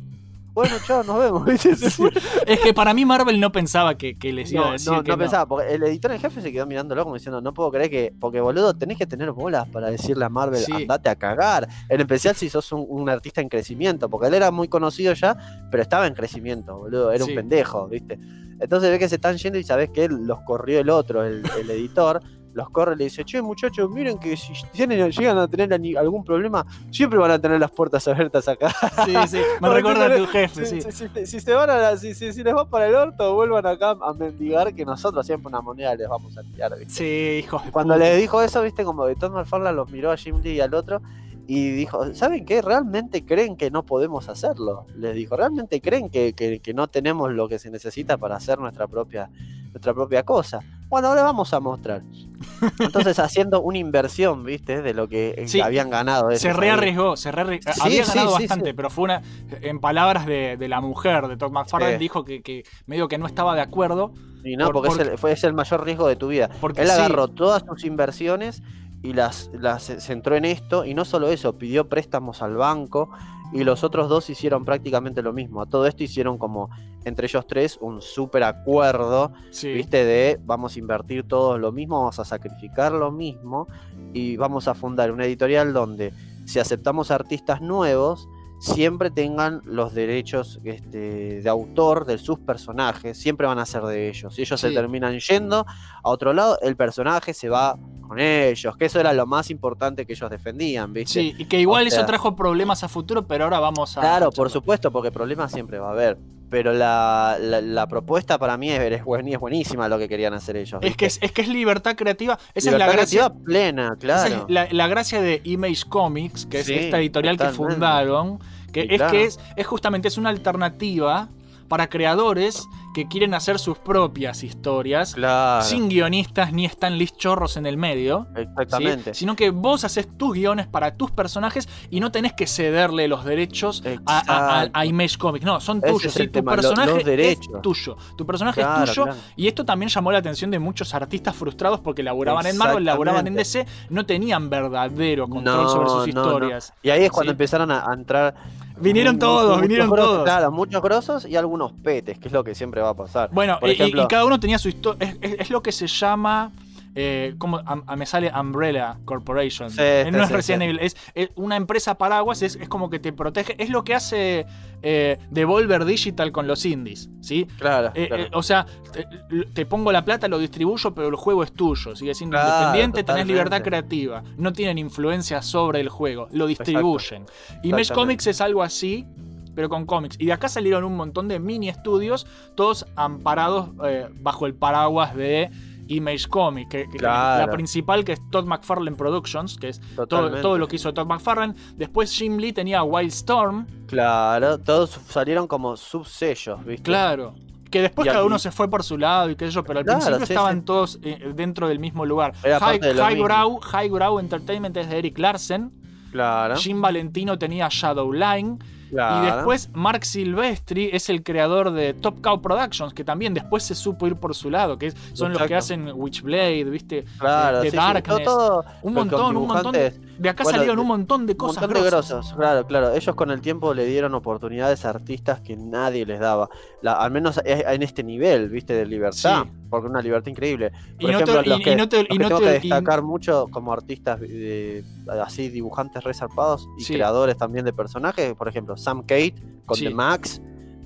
bueno, chao, nos vemos. Es que para mí Marvel no pensaba que, que les iba No, a decir no, que no pensaba, porque el editor en jefe se quedó mirándolo como diciendo, no puedo creer que, porque boludo, tenés que tener bolas para decirle a Marvel, Sí. andate a cagar. En especial si sos un, un artista en crecimiento, porque él era muy conocido ya, pero estaba en crecimiento, boludo, era Sí. un pendejo, ¿viste? Entonces ve que se están yendo y sabes que él los corrió el otro, el, el editor. Los corre y le dice, che muchachos, miren que si tienen- llegan a tener algún problema, siempre van a tener las puertas abiertas acá. Sí, sí. Me recuerda a tu jefe, sí. Si, si- si- si se van a la- si, les va para el orto, vuelvan acá a mendigar que nosotros siempre una moneda les vamos a tirar. ¿viste? Sí, hijos de Cuando puta. le dijo eso, viste, como que Todd McFarlane los miró a Jim Lee y al otro y dijo, ¿saben qué? ¿Realmente creen que no podemos hacerlo? Les dijo, ¿realmente creen que, que- que no tenemos lo que se necesita para hacer nuestra propia, nuestra propia cosa? Bueno, ahora vamos a mostrar. Entonces, haciendo una inversión, ¿viste? De lo que eh, Sí, habían ganado. Se rearriesgó, se rearriesgó. Sí, Había ganado sí, bastante, pero fue una. En palabras de, de la mujer de Todd McFarlane, dijo que, que medio que no estaba de acuerdo. Y no, Por- porque porque- es el, fue, es el mayor riesgo de tu vida. Porque Él agarró todas sus inversiones y las, las centró en esto. Y no solo eso, pidió préstamos al banco. Y los otros dos hicieron prácticamente lo mismo. A todo esto hicieron como, entre ellos tres, un súper acuerdo. Sí. ¿Viste? De vamos a invertir todos lo mismo, vamos a sacrificar lo mismo. Y vamos a fundar una editorial donde, si aceptamos artistas nuevos, siempre tengan los derechos este, de autor de sus personajes, siempre van a ser de ellos. Si ellos se terminan yendo a otro lado, el personaje se va con ellos, que eso era lo más importante que ellos defendían, ¿viste? Sí, y que igual O eso trajo problemas a futuro, pero ahora vamos a. Claro, por supuesto, porque problemas siempre va a haber. Pero la, la- la propuesta para mí es, es buen- es buenísima lo que querían hacer ellos. Es que es, es que es libertad creativa. Esa Libertad es la gracia. creativa plena, esa claro. es la, la gracia de Image Comics, que es esta editorial que fundaron, que es claro. que es, es justamente es una alternativa para creadores que quieren hacer sus propias historias. Claro. Sin guionistas ni están chorros en el medio. ¿sí? Exactamente. Sino que vos haces tus guiones para tus personajes y no tenés que cederle los derechos a, a- a- a Image Comics. No, son Ese tuyos. ¿sí? Tu tema, personaje los es derechos. tuyo. Tu personaje Claro, es tuyo. claro. Y esto también llamó la atención de muchos artistas frustrados porque laburaban en Marvel, laburaban en DC, no tenían verdadero control No, sobre sus no, no. historias. Y ahí es cuando ¿sí? empezaron a entrar. Vinieron todos, muchos vinieron grosos, todos. Claro, muchos grosos y algunos petes, que es lo que siempre va a pasar. Bueno, Por y- y- ejemplo, y, cada uno tenía su historia. Es, es- es lo que se llama. Eh, como am- a- me sale Umbrella Corporation. Sí, Eh, sí, no es Resident sí. Evil, es, es una empresa paraguas, es, es como que te protege. Es lo que hace eh, Devolver Digital con los indies. ¿sí? Claro, Eh, claro. eh, o sea, te, te pongo la plata, lo distribuyo, pero el juego es tuyo. Sigue siendo Claro, independiente, tenés totalmente. libertad creativa. No tienen influencia sobre el juego, lo distribuyen. Image Exactamente. Comics es algo así, pero con cómics. Y de acá salieron un montón de mini estudios, todos amparados eh, bajo el paraguas de Image Comics, que, Claro. la principal que es Todd McFarlane Productions, que es todo, todo lo que hizo Todd McFarlane. Después Jim Lee tenía Wildstorm, Claro, todos salieron como subsellos, ¿viste? claro. Que después Y cada uno se fue por su lado y qué sé yo, pero al Claro, principio sí, estaban sí. todos eh, dentro del mismo lugar. High. Highbrow, Highbrow Entertainment es de Eric Larsen. Claro. Jim Valentino tenía Shadowline. Claro. Y después Mark Silvestri es el creador de Top Cow Productions, que también después se supo ir por su lado, que son los que hacen Witchblade, ¿viste? Claro, de sí, Darkness. todo- todo un montón, un montón. De, de acá bueno, salieron un montón de Un cosas montón de grosas. grosos, claro, claro. Ellos con el tiempo le dieron oportunidades a artistas que nadie les daba. La- al menos en este nivel, viste, de libertad. Sí. Porque una libertad increíble. Y Por no te- ejemplo, y- los y que, no te- los y que no tengo te- que y- destacar mucho como artistas eh, así, dibujantes resarpados y Sí. creadores también de personajes. Por ejemplo, Sam Kate con Sí. The Max.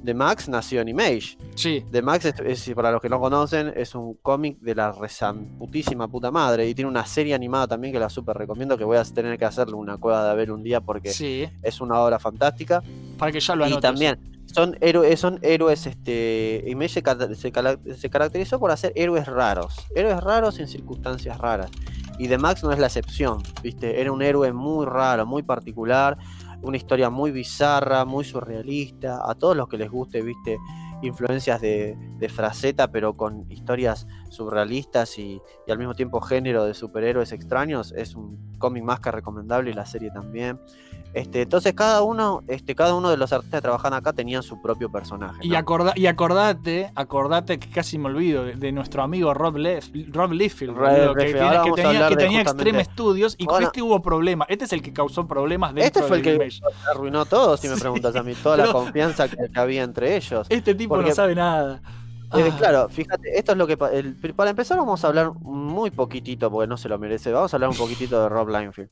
The Max nació en Image. Sí. The Max, es, es- para los que no conocen, es un cómic de la putísima puta madre. Y tiene una serie animada también que la súper recomiendo. Que voy a tener que hacerle una cueva de ver un día porque Sí. es una obra fantástica. Para que ya lo Y anotes. también son héroes, son héroes, este. Image se, se caracterizó por hacer héroes raros. Héroes raros en circunstancias raras. Y The Max no es la excepción, ¿viste? Era un héroe muy raro, muy particular. Una historia muy bizarra, muy surrealista. A todos los que les guste, ¿viste? Influencias de, de fraseta, pero con historias surrealistas y, y al mismo tiempo género de superhéroes extraños. Es un cómic más que recomendable y la serie también. Este, entonces cada uno, este, cada uno de los artistas que trabajan acá tenían su propio personaje. Y, acorda- y acordate, acordate que casi me olvido de, de nuestro amigo Rob, Lef- Rob Liefeld, que, tiene- tenía, que tenía Extreme Studios y con este hubo problemas. Este es el que causó problemas dentro Este fue el que arruinó todo, si me preguntas a mí, toda la confianza que, que había entre ellos. Este tipo Porque- no sabe nada. Eh, Ah. claro, fíjate, esto es lo que. el- para empezar, vamos a hablar muy poquitito, porque no se lo merece. Vamos a hablar un poquitito de Rob Liefeld.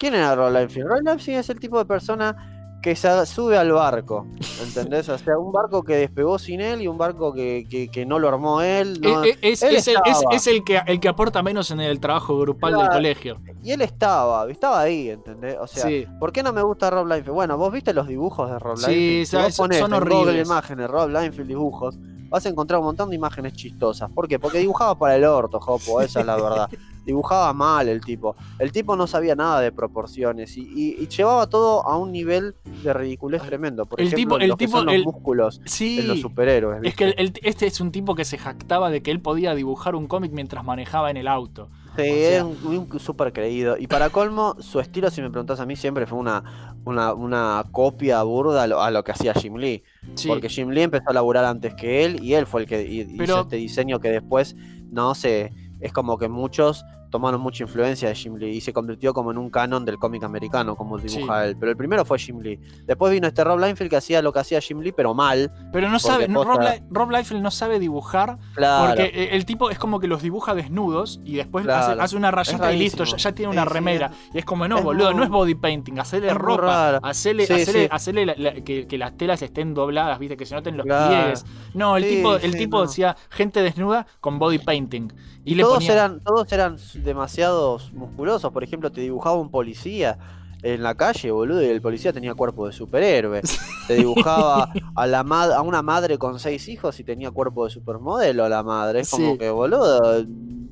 ¿Quién era Rob Liefeld? Rob Liefeld es el tipo de persona que se sube al barco, ¿entendés? O sea, un barco que despegó sin él y un barco que, que- que no lo armó él. no- Eh, eh, es, él es el, es- que, el que aporta menos en el trabajo grupal del colegio. Y él estaba, estaba ahí, ¿entendés? O sea, Sí. ¿por qué no me gusta Rob Liefeld? Bueno, vos viste los dibujos de Rob Sí, Liefeld. Si vos ponés son en Google horribles. imágenes, Rob Liefeld dibujos, vas a encontrar un montón de imágenes chistosas. ¿Por qué? Porque dibujaba para el orto, Jopo, esa es la verdad. Dibujaba mal el tipo. El tipo no sabía nada de proporciones y, y- y llevaba todo a un nivel de ridiculez tremendo. Por El ejemplo, tipo- el que tipo- son los el- músculos Sí. en los superhéroes. Es que el- el- este es un tipo que se jactaba de que él podía dibujar un cómic mientras manejaba en el auto. Sí, O sea- es un, un súper creído. Y para colmo, su estilo, si me preguntas a mí, siempre fue una, una, una copia burda a lo, a lo que hacía Jim Lee. Sí. Porque Jim Lee empezó a laburar antes que él y él fue el que hi- hizo este diseño que después, no sé, es como que muchos tomaron mucha influencia de Jim Lee y se convirtió como en un canon del cómic americano, como dibuja él. Pero el primero fue Jim Lee. Después vino este Rob Liefeld que hacía lo que hacía Jim Lee, pero mal. Pero no sabe, no, Rob, posta- Li- Rob Liefeld no sabe dibujar Claro. porque eh, el tipo es como que los dibuja desnudos y después hace, Claro. hace una rayita y listo, ya, tiene una Sí, sí, remera. y es como, no, es boludo, muy- no es body painting, hacele ropa, hacele, Sí, hacele, sí. hacele la- la- que, que las telas estén dobladas, viste, que se noten los Claro. pliegues. No, el tipo, el sí, tipo no. decía gente desnuda con body painting. Y le todos ponía. eran todos eran demasiados musculosos por ejemplo te dibujaba un policía en la calle boludo y el policía tenía cuerpo de superhéroe te dibujaba a la ma- a una madre con seis hijos y tenía cuerpo de supermodelo la madre es como Sí. que boludo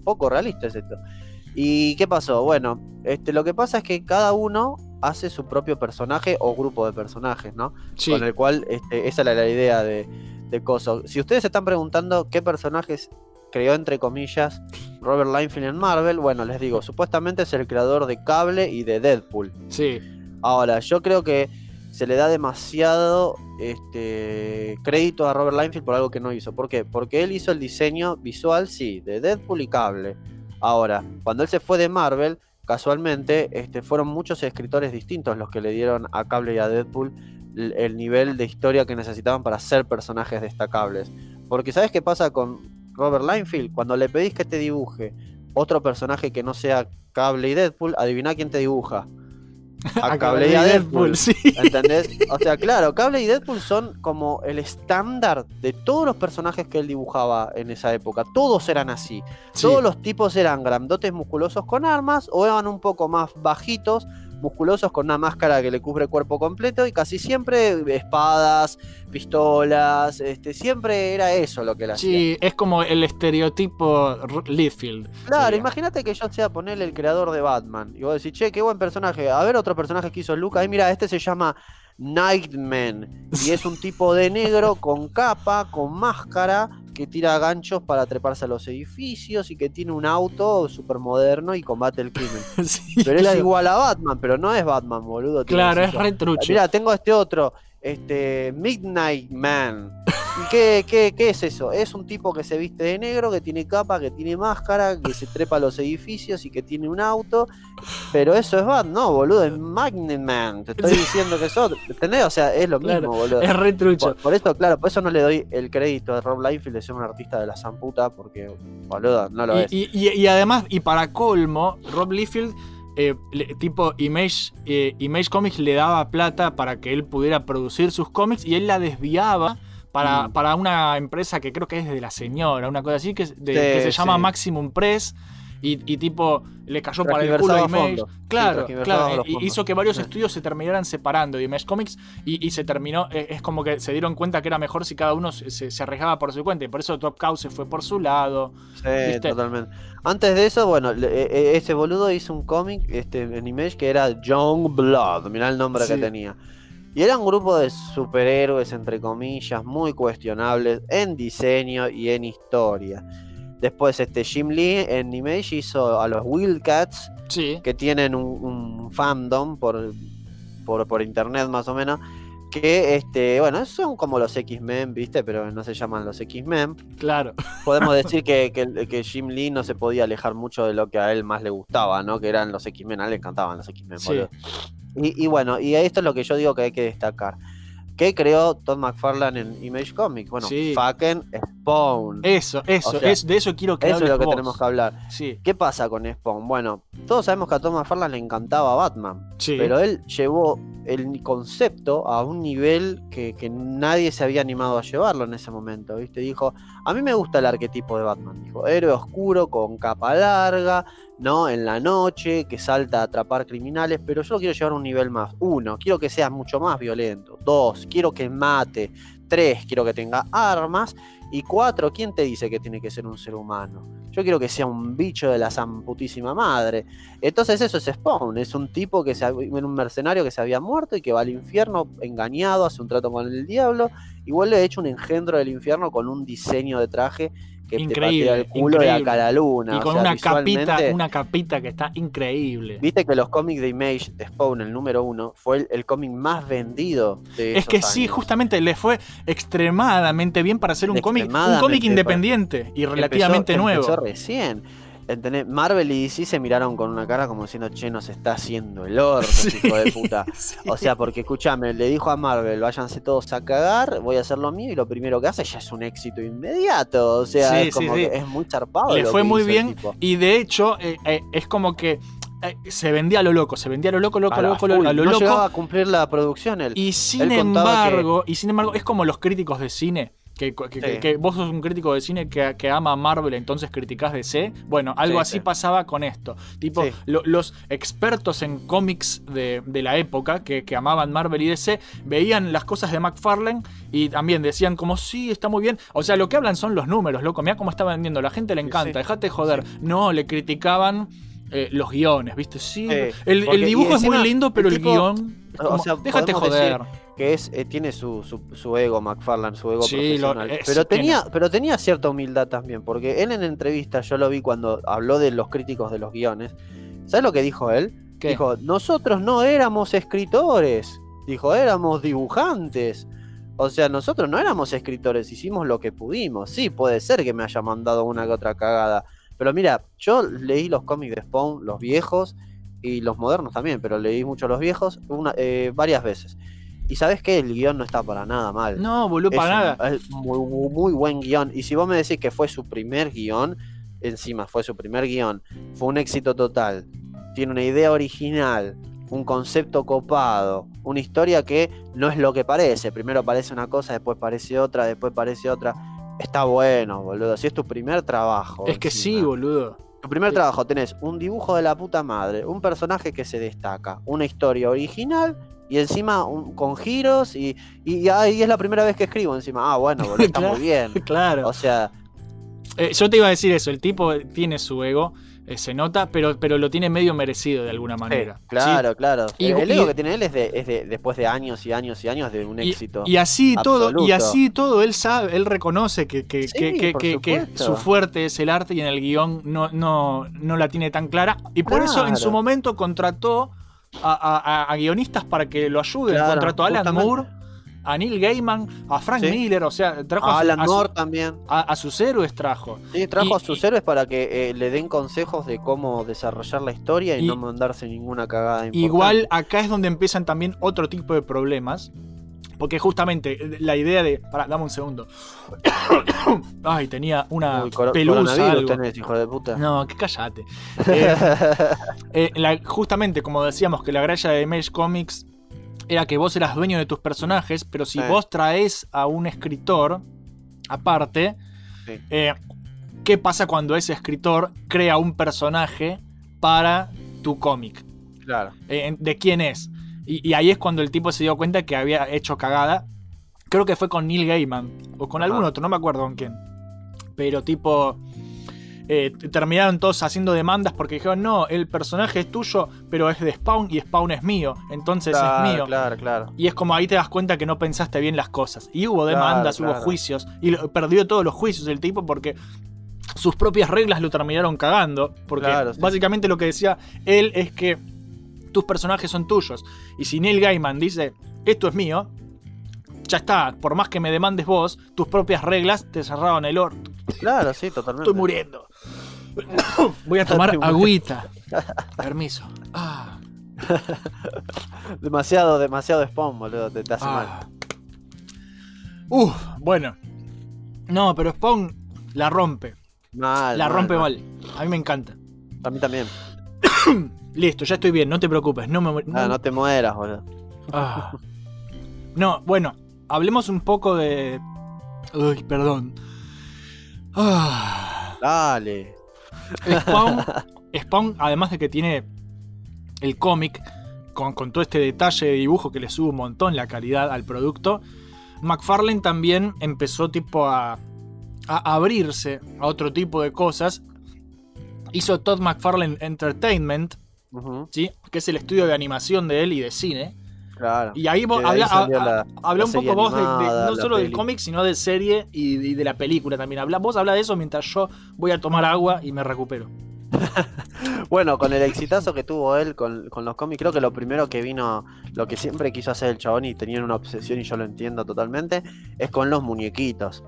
poco realista es esto y qué pasó bueno este lo que pasa es que cada uno hace su propio personaje o grupo de personajes no Sí. con el cual este, esa era la idea de, de Coso. Si ustedes se están preguntando qué personajes creó entre comillas Robert Liefeld en Marvel, bueno, les digo, supuestamente es el creador de Cable y de Deadpool. Sí. Ahora, yo creo que se le da demasiado este, crédito a Robert Liefeld por algo que no hizo. ¿Por qué? Porque él hizo el diseño visual, sí, de Deadpool y Cable. Ahora, cuando él se fue de Marvel, casualmente este, fueron muchos escritores distintos los que le dieron a Cable y a Deadpool el nivel de historia que necesitaban para ser personajes destacables. Porque ¿sabes qué pasa con Robert Liefeld? Cuando le pedís que te dibuje otro personaje que no sea Cable y Deadpool, adivina quién te dibuja. A, Cable y a Deadpool. sí. ¿Entendés? O sea, claro, Cable y Deadpool son como el estándar de todos los personajes que él dibujaba en esa época. Todos eran así. Sí. Todos los tipos eran grandotes musculosos con armas o eran un poco más bajitos, musculosos con una máscara que le cubre el cuerpo completo y casi siempre espadas, pistolas, este, siempre era eso lo que él hacía. Sí, es como el estereotipo Liefeld. Claro, imagínate que yo sea ponerle el creador de Batman. Y vos decís, che, qué buen personaje. A ver otro personaje que hizo Luca. Ahí mira, este se llama Nightman. Y es un tipo de negro con capa, con máscara, que tira ganchos para treparse a los edificios y que tiene un auto súper moderno y combate el crimen. Sí, Pero claro. es igual a Batman, pero no es Batman, boludo. Claro, es yo. re trucho. Mira, tengo este otro, este Midnight Man. ¿Y qué, qué, qué es eso? Es un tipo que se viste de negro, que tiene capa, que tiene máscara, que se trepa a los edificios y que tiene un auto. Pero eso es Batman, no, boludo, es Magnet Man. Te estoy diciendo que es otro. ¿Entendés? O sea, es lo Claro, mismo, boludo. Es re trucho. Por, por eso, claro, por eso no le doy el crédito a Rob Liefeld de ser un artista de la zamputa, porque, boludo, no lo es. Y, y- y- y además, y para colmo, Rob Liefeld, eh, le- tipo Image, eh, Image Comics le daba plata para que él pudiera producir sus cómics y él la desviaba para, Mm. para una empresa que creo que es de la señora, una cosa así, que, es de- Sí, que se llama sí. Maximum Press. Y, y tipo, le cayó para el culo a Image. fondo. Sí, Claro, claro. hizo que varios Sí. estudios se terminaran separando de Image Comics y, y se terminó. eh, Es como que se dieron cuenta que era mejor si cada uno se, se- se arriesgaba por su cuenta. Y por eso Top Cow se fue por su lado. Sí, ¿Viste? totalmente. Antes de eso, bueno, eh, eh, ese boludo hizo un cómic este, en Image que era Young Blood, mirá el nombre que tenía. Y era un grupo de superhéroes, entre comillas, muy cuestionables en diseño y en historia. Después, este Jim Lee en Image hizo a los Wildcats, Sí. que tienen un, un fandom por, por, por internet más o menos. Que, este, bueno, son como los X-Men, ¿viste? Pero no se llaman los X-Men Claro. podemos decir que, que, que Jim Lee no se podía alejar mucho de lo que a él más le gustaba, ¿no? Que eran los X-Men, a él le encantaban los X-Men, Sí. y bueno, y esto es lo que yo digo que hay que destacar. ¿Qué creó Todd McFarlane en Image Comics? Bueno, Sí. fucking Spawn. Eso, eso. O sea, es, de eso quiero que Eso es lo que vos. tenemos que hablar. Sí, ¿Qué pasa con Spawn? Bueno, todos sabemos que a Todd McFarlane le encantaba Batman. sí. Pero él llevó el concepto a un nivel que, que nadie se había animado a llevarlo en ese momento, ¿viste? Dijo, a mí me gusta el arquetipo de Batman, dijo, héroe oscuro con capa larga, ¿no? En la noche, que salta a atrapar criminales, pero yo lo quiero llevar a un nivel más. Uno, quiero que sea mucho más violento. Dos, quiero que mate. Tres, quiero que tenga armas. Y cuatro, ¿quién te dice que tiene que ser un ser humano? Yo quiero que sea un bicho de la zamputísima madre. Entonces eso es Spawn, es un tipo que se un mercenario que se había muerto y que va al infierno engañado, hace un trato con el diablo y vuelve hecho un engendro del infierno con un diseño de traje que te Increíble, patea el culo de increíble. acá a la luna. y o con sea, una capita, una capita que está increíble. Viste que los cómics de Image, Spawn, el número uno, fue el, el cómic más vendido de Es esos que sí, justamente le fue extremadamente bien para hacer un cómic, un cómic independiente y relativamente Empezó- nuevo. Empezó recién. ¿Entendés? Marvel y DC se miraron con una cara como diciendo, che, nos está haciendo el orto, Sí. hijo de puta. Sí. O sea, porque escúchame, le dijo a Marvel, váyanse todos a cagar, voy a hacer lo mío, y lo primero que hace ya es un éxito inmediato. O sea, Sí, es sí, como sí. que es muy zarpado. le fue muy bien y de hecho eh, eh, es como que eh, se vendía a lo loco, se vendía a lo loco, loco, A loco, full, a lo no loco. a cumplir la producción él. Y sin Él contaba que- embargo, y sin embargo, es como los críticos de cine. Que, que- que- Sí. que vos sos un crítico de cine que, que ama Marvel, entonces criticás DC. Bueno, algo Sí, así sí. pasaba con esto. Tipo, lo- los expertos en cómics de, de la época que, que amaban Marvel y DC veían las cosas de McFarlane y también decían como, sí, está muy bien. O sea, lo que hablan son los números, loco. Mira cómo está vendiendo. La gente le encanta. Dejate de joder. No, le criticaban eh, los guiones, ¿viste? Sí. El, dibujo es muy lindo, pero el tipo- guion. o sea, déjate joder. Que es eh, tiene su, su, su ego McFarlane, su ego Sí, lo- profesional. eh, pero sí tenía, pero tenía cierta humildad también, porque él en entrevista, yo lo vi cuando habló de los críticos de los guiones. ¿Sabes lo que dijo él? ¿Qué? Dijo, nosotros no éramos escritores. Dijo, éramos dibujantes. O sea, nosotros no éramos escritores, hicimos lo que pudimos. Sí, puede ser que me haya mandado una que otra cagada. Pero mira, yo leí los cómics de Spawn, los viejos, y los modernos también, pero leí mucho los viejos una, eh, varias veces. Y sabes que el guion no está para nada mal. No, boludo, para un- nada. es muy, muy- buen guion. Y si vos me decís que fue su primer guion, encima fue su primer guion, fue un éxito total. Tiene una idea original, un concepto copado, una historia que no es lo que parece. Primero parece una cosa, después parece otra, después parece otra. Está bueno, boludo. Si es tu primer trabajo. Es que sí, boludo. Tu primer trabajo tenés un dibujo de la puta madre, un personaje que se destaca, una historia original y encima un- con giros y, y, ahí es la primera vez que escribo encima. Ah, bueno, boludo, está Claro. muy bien. Claro. O sea, Eh, yo te iba a decir eso, el tipo tiene su ego, eh, se nota, pero, pero lo tiene medio merecido de alguna manera. claro, claro. Y- el y- ego que tiene él es, de, es de después de años y años y años de un Y- éxito. Y, así todo, y así todo, él sabe, él reconoce que, que, Sí, que- que- su fuerte es el arte y en el guion no, no, no la tiene tan clara. Y por eso en su momento contrató a, a- a- a guionistas para que lo ayuden. Claro, contrató a Alan. Moore, a Neil Gaiman, a Frank Sí. Miller, o sea, trajo a, a Alan su- Moore también. a- sus héroes trajo. Sí, trajo y- a sus héroes para que eh, le den consejos de cómo desarrollar la historia y, Y- no mandarse ninguna cagada importante. Igual acá es donde empiezan también otro tipo de problemas. Porque justamente eh, la idea de. Pará, dame un segundo. Ay, tenía una Uy, pelusa. algo. tenés, hijo de puta. No, que cállate. Eh, eh, la- justamente, como decíamos, que la gralla de Image Comics era que vos eras dueño de tus personajes, pero si Sí. vos traes a un escritor aparte, Sí. eh, ¿qué pasa cuando ese escritor crea un personaje para tu cómic? Claro. ¿De quién es? Y, y ahí es cuando el tipo se dio cuenta que había hecho cagada. Creo que fue con Neil Gaiman. O con Ajá. algún otro, no me acuerdo con quién. Pero tipo. eh, terminaron todos haciendo demandas porque dijeron, no, el personaje es tuyo, pero es de Spawn y Spawn es mío. Entonces Claro, es mío. claro, claro. Y es como ahí te das cuenta que no pensaste bien las cosas. Y hubo Claro, demandas, hubo claro. juicios. Y lo- perdió todos los juicios el tipo porque sus propias reglas lo terminaron cagando. Porque sí. básicamente lo que decía él es que tus personajes son tuyos. Y si Neil Gaiman dice, esto es mío, ya está. Por más que me demandes vos, tus propias reglas te cerraron el orto. Claro, sí, totalmente. Estoy muriendo. Voy a tomar agüita. Permiso. Ah, Demasiado, demasiado spawn, boludo. Te, te hace mal. ah. Uf, bueno. No, pero Spawn la rompe. Mal. La mal, rompe mal. mal. A mí me encanta. A mí también. Listo, ya estoy bien, no te preocupes. No me. Ah, no te mueras, boludo. Ah. No, bueno, hablemos un poco de. Uy, perdón. Ah. Dale. Spawn, Spawn, además de que tiene el cómic con, con todo este detalle de dibujo que le sube un montón la calidad al producto, McFarlane también empezó tipo a, a abrirse a otro tipo de cosas. Hizo Todd McFarlane Entertainment, ¿sí? que es el estudio de animación de él y de cine. Claro. Y ahí vos ahí habla, la- la un poco vos de- de, animada, no solo del cómic, sino de serie y, y de la película también. Habla, vos habla de eso mientras yo voy a tomar agua y me recupero. Bueno, con el exitazo que tuvo él con, con los cómics, creo que lo primero que vino, lo que siempre quiso hacer el chabón y tenía una obsesión y yo lo entiendo totalmente, es con los muñequitos.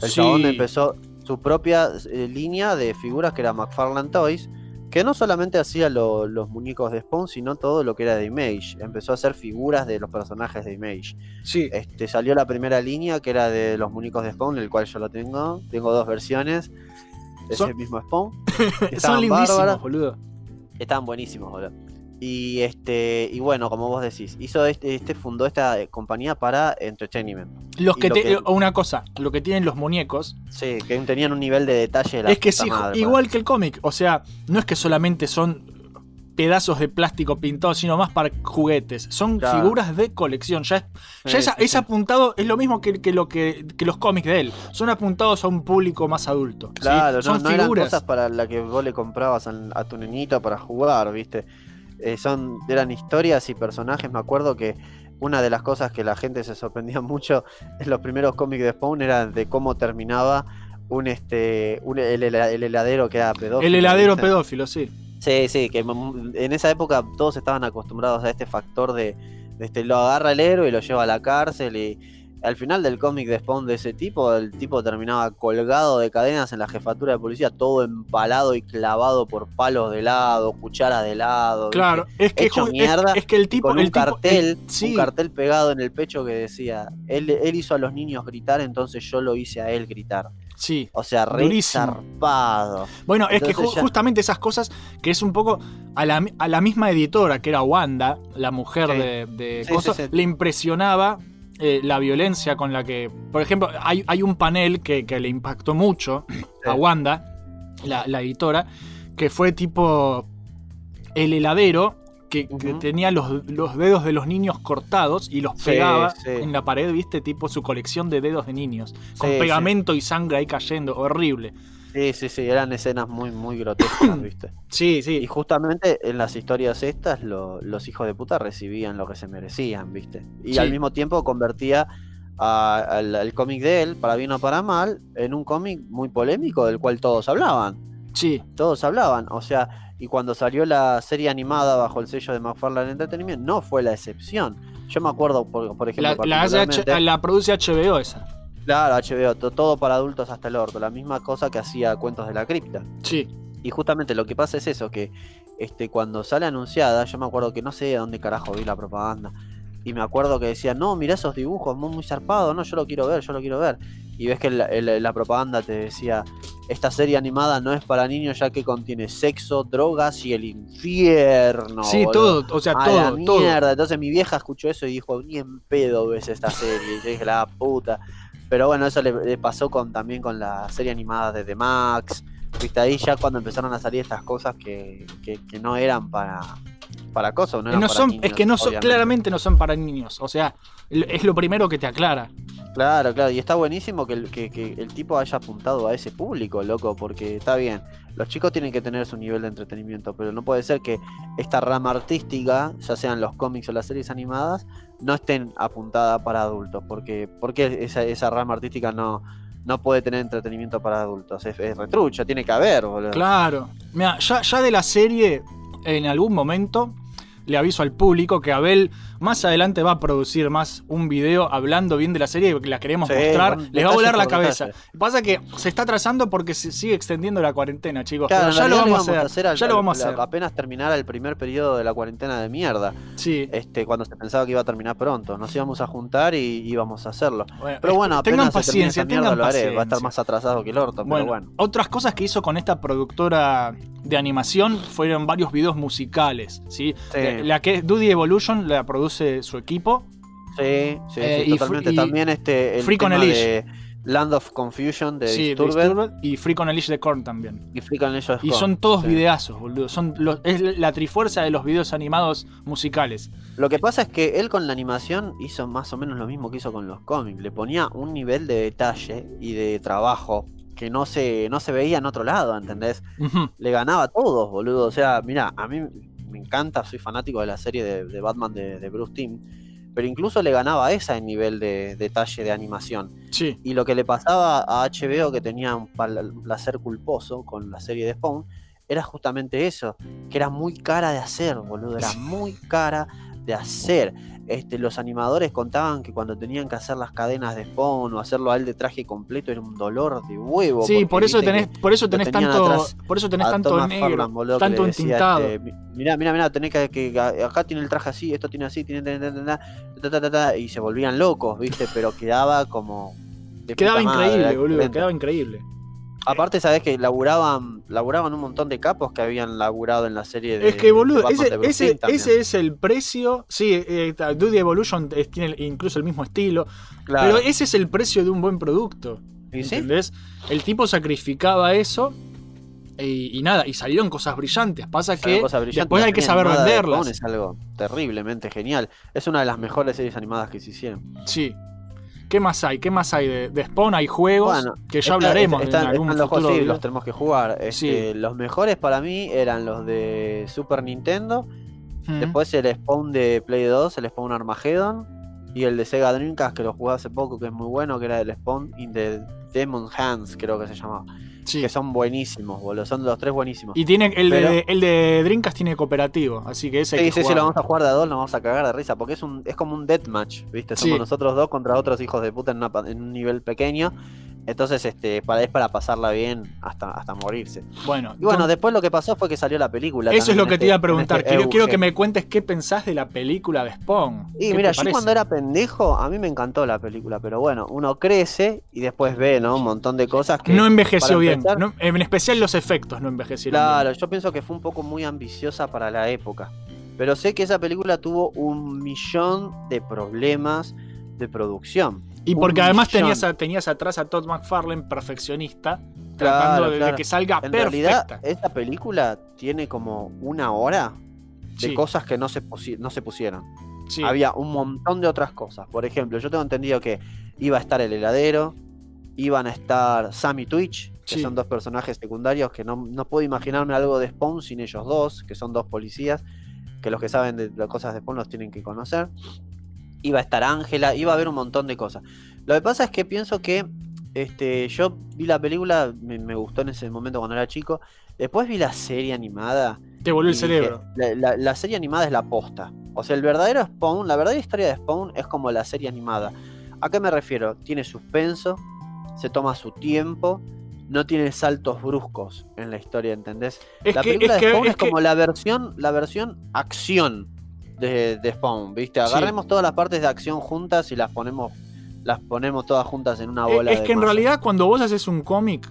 El Sí. chabón empezó su propia eh, línea de figuras que era McFarlane Toys, que no solamente hacía lo- los muñecos de Spawn, sino todo lo que era de Image. Empezó a hacer figuras de los personajes de Image. Sí. Este, salió la primera línea que era de los muñecos de Spawn, el cual yo lo tengo. Tengo dos versiones de Son- ese mismo Spawn. Son Estaban lindísimos, bárbaras. boludo. Estaban buenísimos, boludo. Y este, y bueno, como vos decís, hizo este, este fundó esta eh, compañía para entretenimiento. Los que lo te- que- o Una cosa, lo que tienen los muñecos Sí, que tenían un nivel de detalle de la es que sí, madre, igual que el cómic. O sea, no es que solamente son pedazos de plástico pintados, sino más para juguetes. Son Claro. figuras de colección. Ya es, ya Sí, es, sí, es sí. apuntado, es lo mismo que, que lo que, que los cómics de él. Son apuntados a un público más adulto. ¿sí? Claro, no, son no eran figuras. cosas para la que vos le comprabas a, a tu nenito para jugar, ¿viste? Eh, son, eran historias y personajes. Me acuerdo que una de las cosas que la gente se sorprendía mucho en los primeros cómics de Spawn era de cómo terminaba un este un- el, hela- el heladero que era pedófilo. el heladero ¿viste? pedófilo, sí. Sí, sí, que en esa época todos estaban acostumbrados a este factor de, de este, lo agarra el héroe y lo lleva a la cárcel y al final del cómic de Spawn de ese tipo, el tipo terminaba colgado de cadenas en la jefatura de policía, todo empalado y clavado por palos de helado, cucharas de. ¿viste? Claro, es que, Hecho es- mierda es, que el tipo. con el un tipo- cartel, el- sí, un cartel pegado en el pecho que decía, él, él hizo a los niños gritar, entonces yo lo hice a él gritar. sí. O sea, re zarpado. Bueno, es que Entonces ju- ya- justamente esas cosas que es un poco a la, a la misma editora, que era Wanda, la mujer Sí. de, de Sí, cosas, sí. le impresionaba eh, la violencia con la que. Por ejemplo, hay, hay un panel que, que le impactó mucho a Wanda, la, la editora, que fue tipo el heladero. Que, tenía los, los dedos de los niños cortados y los Sí, pegaba sí. en la pared, ¿viste? Tipo su colección de dedos de niños. Con Sí, pegamento y sangre ahí cayendo. Horrible. Sí, sí, sí, eran escenas muy, muy grotescas, ¿viste? Sí, Y sí. justamente en las historias estas, lo- los hijos de puta recibían lo que se merecían, ¿viste? Y Sí. al mismo tiempo convertía a- al, al cómic de él, para bien o para mal, en un cómic muy polémico del cual todos hablaban. Sí. Todos hablaban, o sea, y cuando salió la serie animada bajo el sello de McFarlane Entertainment, no fue la excepción. Yo me acuerdo, por, por ejemplo, La, la, H- la produce HBO esa. Claro, HBO, to- todo para adultos hasta el orto, la misma cosa que hacía Cuentos de la Cripta. Sí. Y justamente lo que pasa es eso, que este, cuando sale anunciada, yo me acuerdo que no sé a dónde carajo vi la propaganda. Y me acuerdo que decía, no, mira esos dibujos, muy, muy zarpados, no, yo lo quiero ver, yo lo quiero ver. Y ves que la, el- la propaganda te decía, esta serie animada no es para niños ya que contiene sexo, drogas y el infierno. sí, boludo. todo, o sea, A todo, la todo. mierda. Entonces mi vieja escuchó eso y dijo, ni en pedo ves esta serie. Y yo dije, la puta. Pero bueno, eso le, le pasó con, también con la serie animada de The Max. Viste, ahí ya cuando empezaron a salir estas cosas que, que, que no eran para, para cosas, no Y eran no para son, niños, es que no son, claramente no son para niños. O sea, es lo primero que te aclara. Claro, claro, y está buenísimo que el, que, que el tipo haya apuntado a ese público, loco, porque está bien, los chicos tienen que tener su nivel de entretenimiento, pero no puede ser que esta rama artística, ya sean los cómics o las series animadas, no estén apuntadas para adultos, porque, porque esa, esa rama artística no, no puede tener entretenimiento para adultos, es, es retrucho, tiene que haber, boludo. Claro. Mira, ya, ya de la serie, en algún momento, le aviso al público que Abel más adelante va a producir más un video hablando bien de la serie que la queremos Sí, mostrar. Les va a volar la cabeza. Pasa que se está atrasando porque se sigue extendiendo la cuarentena, chicos. Claro, pero ya lo vamos a hacer. al- ya lo vamos a hacer. Apenas terminara el primer periodo de la cuarentena de mierda. Sí. Este, cuando se pensaba que iba a terminar pronto. Nos íbamos a juntar y íbamos a hacerlo. Bueno, Pero bueno, tengan paciencia, mierda, tengan lo haré. Va a estar paciencia. más atrasado que el orto, Bueno, pero bueno. otras cosas que hizo con esta productora de animación fueron varios videos musicales, ¿sí? La que es Duty Evolution la produce su equipo. Sí, sí, Eh, sí, y totalmente. Y También este el Freak on a tema Leash. de Land of Confusion de sí, Disturbed Disturbed, y Freak on a Leash de Korn también. y Freak on a Leash of Y Con, son todos sí. videazos, boludo. Son los- es la trifuerza de los videos animados musicales. Lo que pasa es que él con la animación hizo más o menos lo mismo que hizo con los cómics. Le ponía un nivel de detalle y de trabajo que no se, no se veía en otro lado, ¿entendés? Le ganaba a todos, boludo. O sea, mira, a mí me encanta, soy fanático de la serie de, de Batman de, de Bruce Timm, pero incluso le ganaba esa en nivel de detalle de animación. Sí. Y lo que le pasaba a HBO, que tenía un placer culposo con la serie de Spawn, era justamente eso, que era muy cara de hacer, boludo, era muy cara de hacer. Este, los animadores contaban que cuando tenían que hacer las cadenas de Spawn o hacerlo a él de traje completo era un dolor de huevo. Sí, por eso tenés, por eso tenés tanto, atrás por eso tenés tanto negro, Farland, tanto entintado. este, "Mi- mirá, mirá, mirá, tenés que, acá tiene el traje así, esto tiene así, tiene ta, ta", y se volvían locos, ¿viste? Pero quedaba como quedaba madre, increíble, boludo, quedaba increíble. Aparte, sabés que laburaban, laburaban un montón de capos que habían laburado en la serie de Es que, boludo, ese, ese, ese es el precio. Sí, eh, Duty Evolution es- tiene incluso el mismo estilo. Claro. Pero ese es el precio de un buen producto. ¿Entendés? El tipo sacrificaba eso. Y, y nada, y salieron cosas brillantes. Pasa Salió que cosa brillante. después hay que saber venderlas. Es algo terriblemente genial. Es una de las mejores series animadas que se hicieron. Sí. ¿Qué más hay? ¿Qué más hay? De, de Spawn hay juegos Bueno, que ya está- hablaremos está- en algún están los futuro. juegos, sí, video. los tenemos que jugar. Este, Sí. Los mejores para mí eran los de Super Nintendo. Mm. Después el Spawn de Play 2, el Spawn Armageddon. Y el de Sega Dreamcast, que lo jugué hace poco, que es muy bueno, que era el Spawn in the Demon Hands, creo que se llamaba. Sí. Que son buenísimos, boludo. Son los tres buenísimos. Y tiene el, Pero- de, el de Dreamcast tiene cooperativo, así que ese hay Sí, que sí, sí, jugarlo. lo vamos a jugar de a dos, nos vamos a cagar de risa, porque es un es como un deathmatch, ¿viste? Somos Sí. nosotros dos contra otros hijos de puta en, una en un nivel pequeño. Entonces, este, para, es para pasarla bien hasta, hasta morirse. Bueno, Y bueno, con- después lo que pasó fue que salió la película. eso es lo que este- te iba a en preguntar. este quiero, quiero que me cuentes qué pensás de la película de Spawn. Y ¿Qué mira, yo parece? cuando era pendejo, a mí me encantó la película, pero bueno, uno crece y después ve, ¿no? Un montón de cosas que. No envejeció bien. no- en especial los efectos no envejecieron Claro, bien. yo pienso que fue un poco muy ambiciosa para la época. Pero sé que esa película tuvo un millón de problemas de producción. Y Un porque además millón. tenías, tenías atrás a Todd McFarlane, perfeccionista, Claro, tratando de, claro. que salga En perfecta. realidad, esta película tiene como una hora de Sí. cosas que no se, no se pusieron. Sí. Había un montón de otras cosas. Por ejemplo, yo tengo entendido que iba a estar el heladero, iban a estar Sam y Twitch, que Sí. son dos personajes secundarios que no, no puedo imaginarme algo de Spawn sin ellos dos, que son dos policías, que los que saben de las cosas de Spawn los tienen que conocer. Iba a estar Ángela, iba a haber un montón de cosas. Lo que pasa es que pienso que este, yo vi la película, me, me gustó en ese momento cuando era chico. Después vi la serie animada. Te volvió el cerebro. la, la- la serie animada es la posta. O sea, el verdadero Spawn, la verdadera historia de Spawn es como la serie animada. ¿A qué me refiero? Tiene suspenso, se toma su tiempo, no tiene saltos bruscos en la historia, ¿entendés? Es la que- película es de que- Spawn es, es que- como la versión, la versión acción de, de Spawn, ¿viste? Sí. Agarremos todas las partes de acción juntas y las ponemos, las ponemos todas juntas en una Eh, bola. Es de que en realidad cuando vos haces un cómic,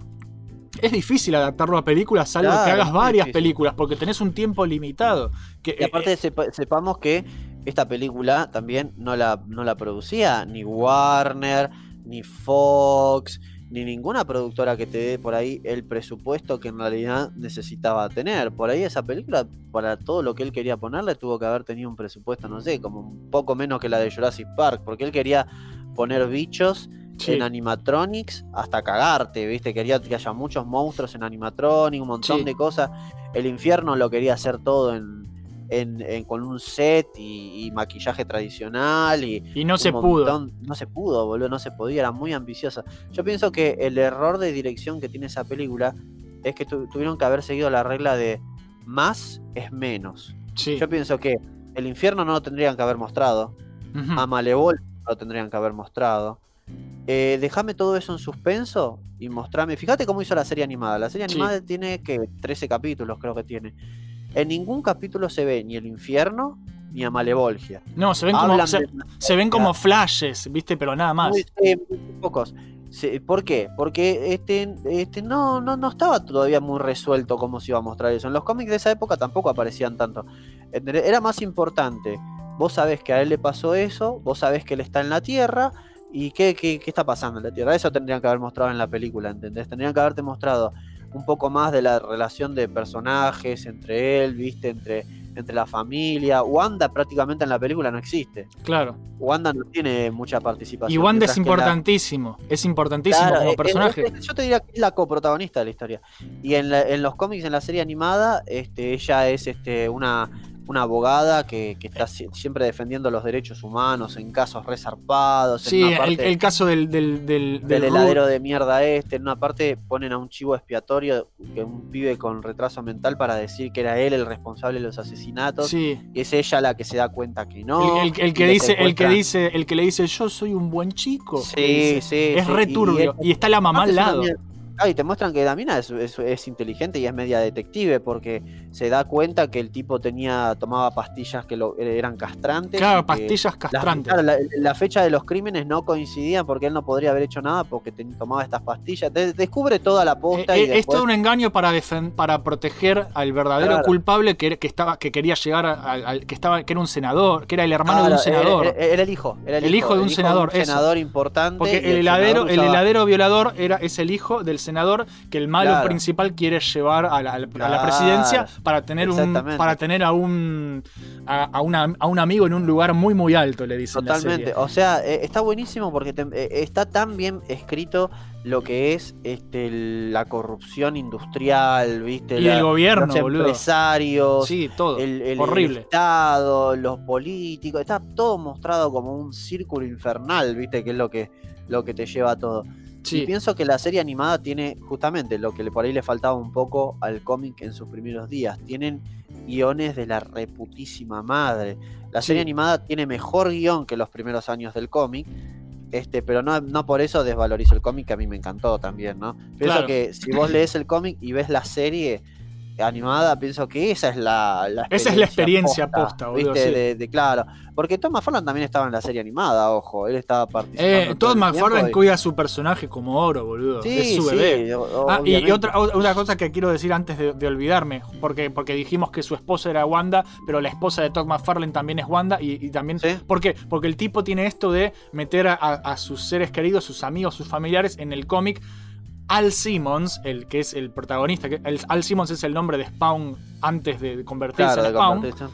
es difícil adaptarlo a películas, salvo Claro, que hagas varias difícil. películas, porque tenés un tiempo limitado. Que, Y aparte sepa- sepamos que esta película también no la, no la producía ni Warner, ni Fox, ni ninguna productora que te dé por ahí el presupuesto que en realidad necesitaba tener. Por ahí esa película, para todo lo que él quería ponerle, tuvo que haber tenido un presupuesto, no sé, como un poco menos que la de Jurassic Park, porque él quería poner bichos Sí. en animatronics hasta cagarte, ¿viste? Quería que haya muchos monstruos en animatronics, un montón Sí. de cosas. El infierno lo quería hacer todo en, en- en- con un set y, y maquillaje tradicional y, y no se pudo. No se pudo, boludo, no se podía, era muy ambiciosa. Yo pienso que el error de dirección que tiene esa película es que tu- tuvieron que haber seguido la regla de más es menos. Sí. Yo pienso que el infierno no lo tendrían que haber mostrado, Ujú. a Malevol no lo tendrían que haber mostrado. Eh, Déjame todo eso en suspenso y mostrame. Fíjate cómo hizo la serie animada. La serie Sí. animada tiene que 13 capítulos, creo que tiene. En ningún capítulo se ve ni el infierno ni a Malevolgia. No, se ven como, se ven flashes, ¿viste? Pero nada más. Muy, muy pocos. ¿Por qué? Porque este, este no, no, no estaba todavía muy resuelto cómo se iba a mostrar eso. En los cómics de esa época tampoco aparecían tanto. Era más importante. Vos sabés que a él le pasó eso, vos sabés que él está en la Tierra y qué, qué, qué está pasando en la Tierra. Eso tendrían que haber mostrado en la película, ¿entendés? Tendrían que haberte mostrado un poco más de la relación de personajes entre él, viste, entre, entre la familia. Wanda prácticamente en la película no existe. Claro. Wanda no tiene mucha participación. Y Wanda es la- importantísimo. Es importantísimo Claro, como personaje. es- yo te diría que es la coprotagonista de la historia. Y en, la- en los cómics, en la serie animada, este, ella es este, una, una abogada que, que está si- siempre defendiendo los derechos humanos en casos resarpados. Sí, en una el, parte el caso del, del, del, del del heladero de mierda este. En una parte ponen a un chivo expiatorio, que un pibe con retraso mental, para decir que era él el responsable de los asesinatos. Sí. Y es ella la que se da cuenta que no. el, el- que le dice, el que dice, el que le dice yo soy un buen chico. Sí, sí. Es sí, re y- está la mamá al lado. Ah, y te muestran que la mina es, es- es inteligente y es media detective porque se da cuenta que el tipo tenía tomaba pastillas que lo, eran castrantes. Claro, pastillas las- castrantes. la, la fecha de los crímenes no coincidían porque él no podría haber hecho nada porque ten- tomaba estas pastillas. De- descubre toda la Eh, posta eh, y es después- todo un engaño para para proteger al verdadero Claro. culpable que, que estaba que quería llegar al, que estaba que era un senador que era el hermano de un senador Era, era- era el hijo. Era el, El hijo de un senador, eso. senador importante. porque y el heladero el heladero violador era es el hijo del senador que el malo Claro. principal quiere llevar a la, a la Claro, presidencia para tener un para tener a un a, a una- a un amigo en un lugar muy muy alto le dicen en la Totalmente. serie. O sea, eh, está buenísimo porque te- eh, está tan bien escrito lo que es este, la corrupción industrial, ¿viste? Y La- el gobierno, los boludo. empresarios, sí todo el, el- el horrible Estado, los políticos. Está todo mostrado como un círculo infernal, ¿viste? Que es lo que, lo que te lleva a todo. Y pienso que la serie animada tiene justamente lo que por ahí le faltaba un poco al cómic en sus primeros días. Tienen guiones de la reputísima madre. La Sí. serie animada tiene mejor guion que los primeros años del cómic. Este, pero no, no por eso desvalorizo el cómic, que a mí me encantó también, ¿no? Pienso Claro. que si vos lees el cómic y ves la serie animada, pienso que esa es la, la Esa es la experiencia posta, boludo, ¿viste? sí. De, de- claro. Porque Tom McFarlane también estaba en la serie animada, ojo. Él estaba participando. eh, el McFarlane y- cuida a su personaje como oro boludo Sí, es su bebé Ah, y, otra, otra cosa que quiero decir antes de, de olvidarme, porque, porque dijimos que su esposa era Wanda, pero la esposa de Todd McFarlane también es Wanda, y, y también... ¿Por qué? Porque el tipo tiene esto de meter a, a- a sus seres queridos, sus amigos, sus familiares en el cómic. Al Simmons, el que es el protagonista, que el- Al Simmons es el nombre de Spawn antes de convertirse Claro, en Spawn. convertirse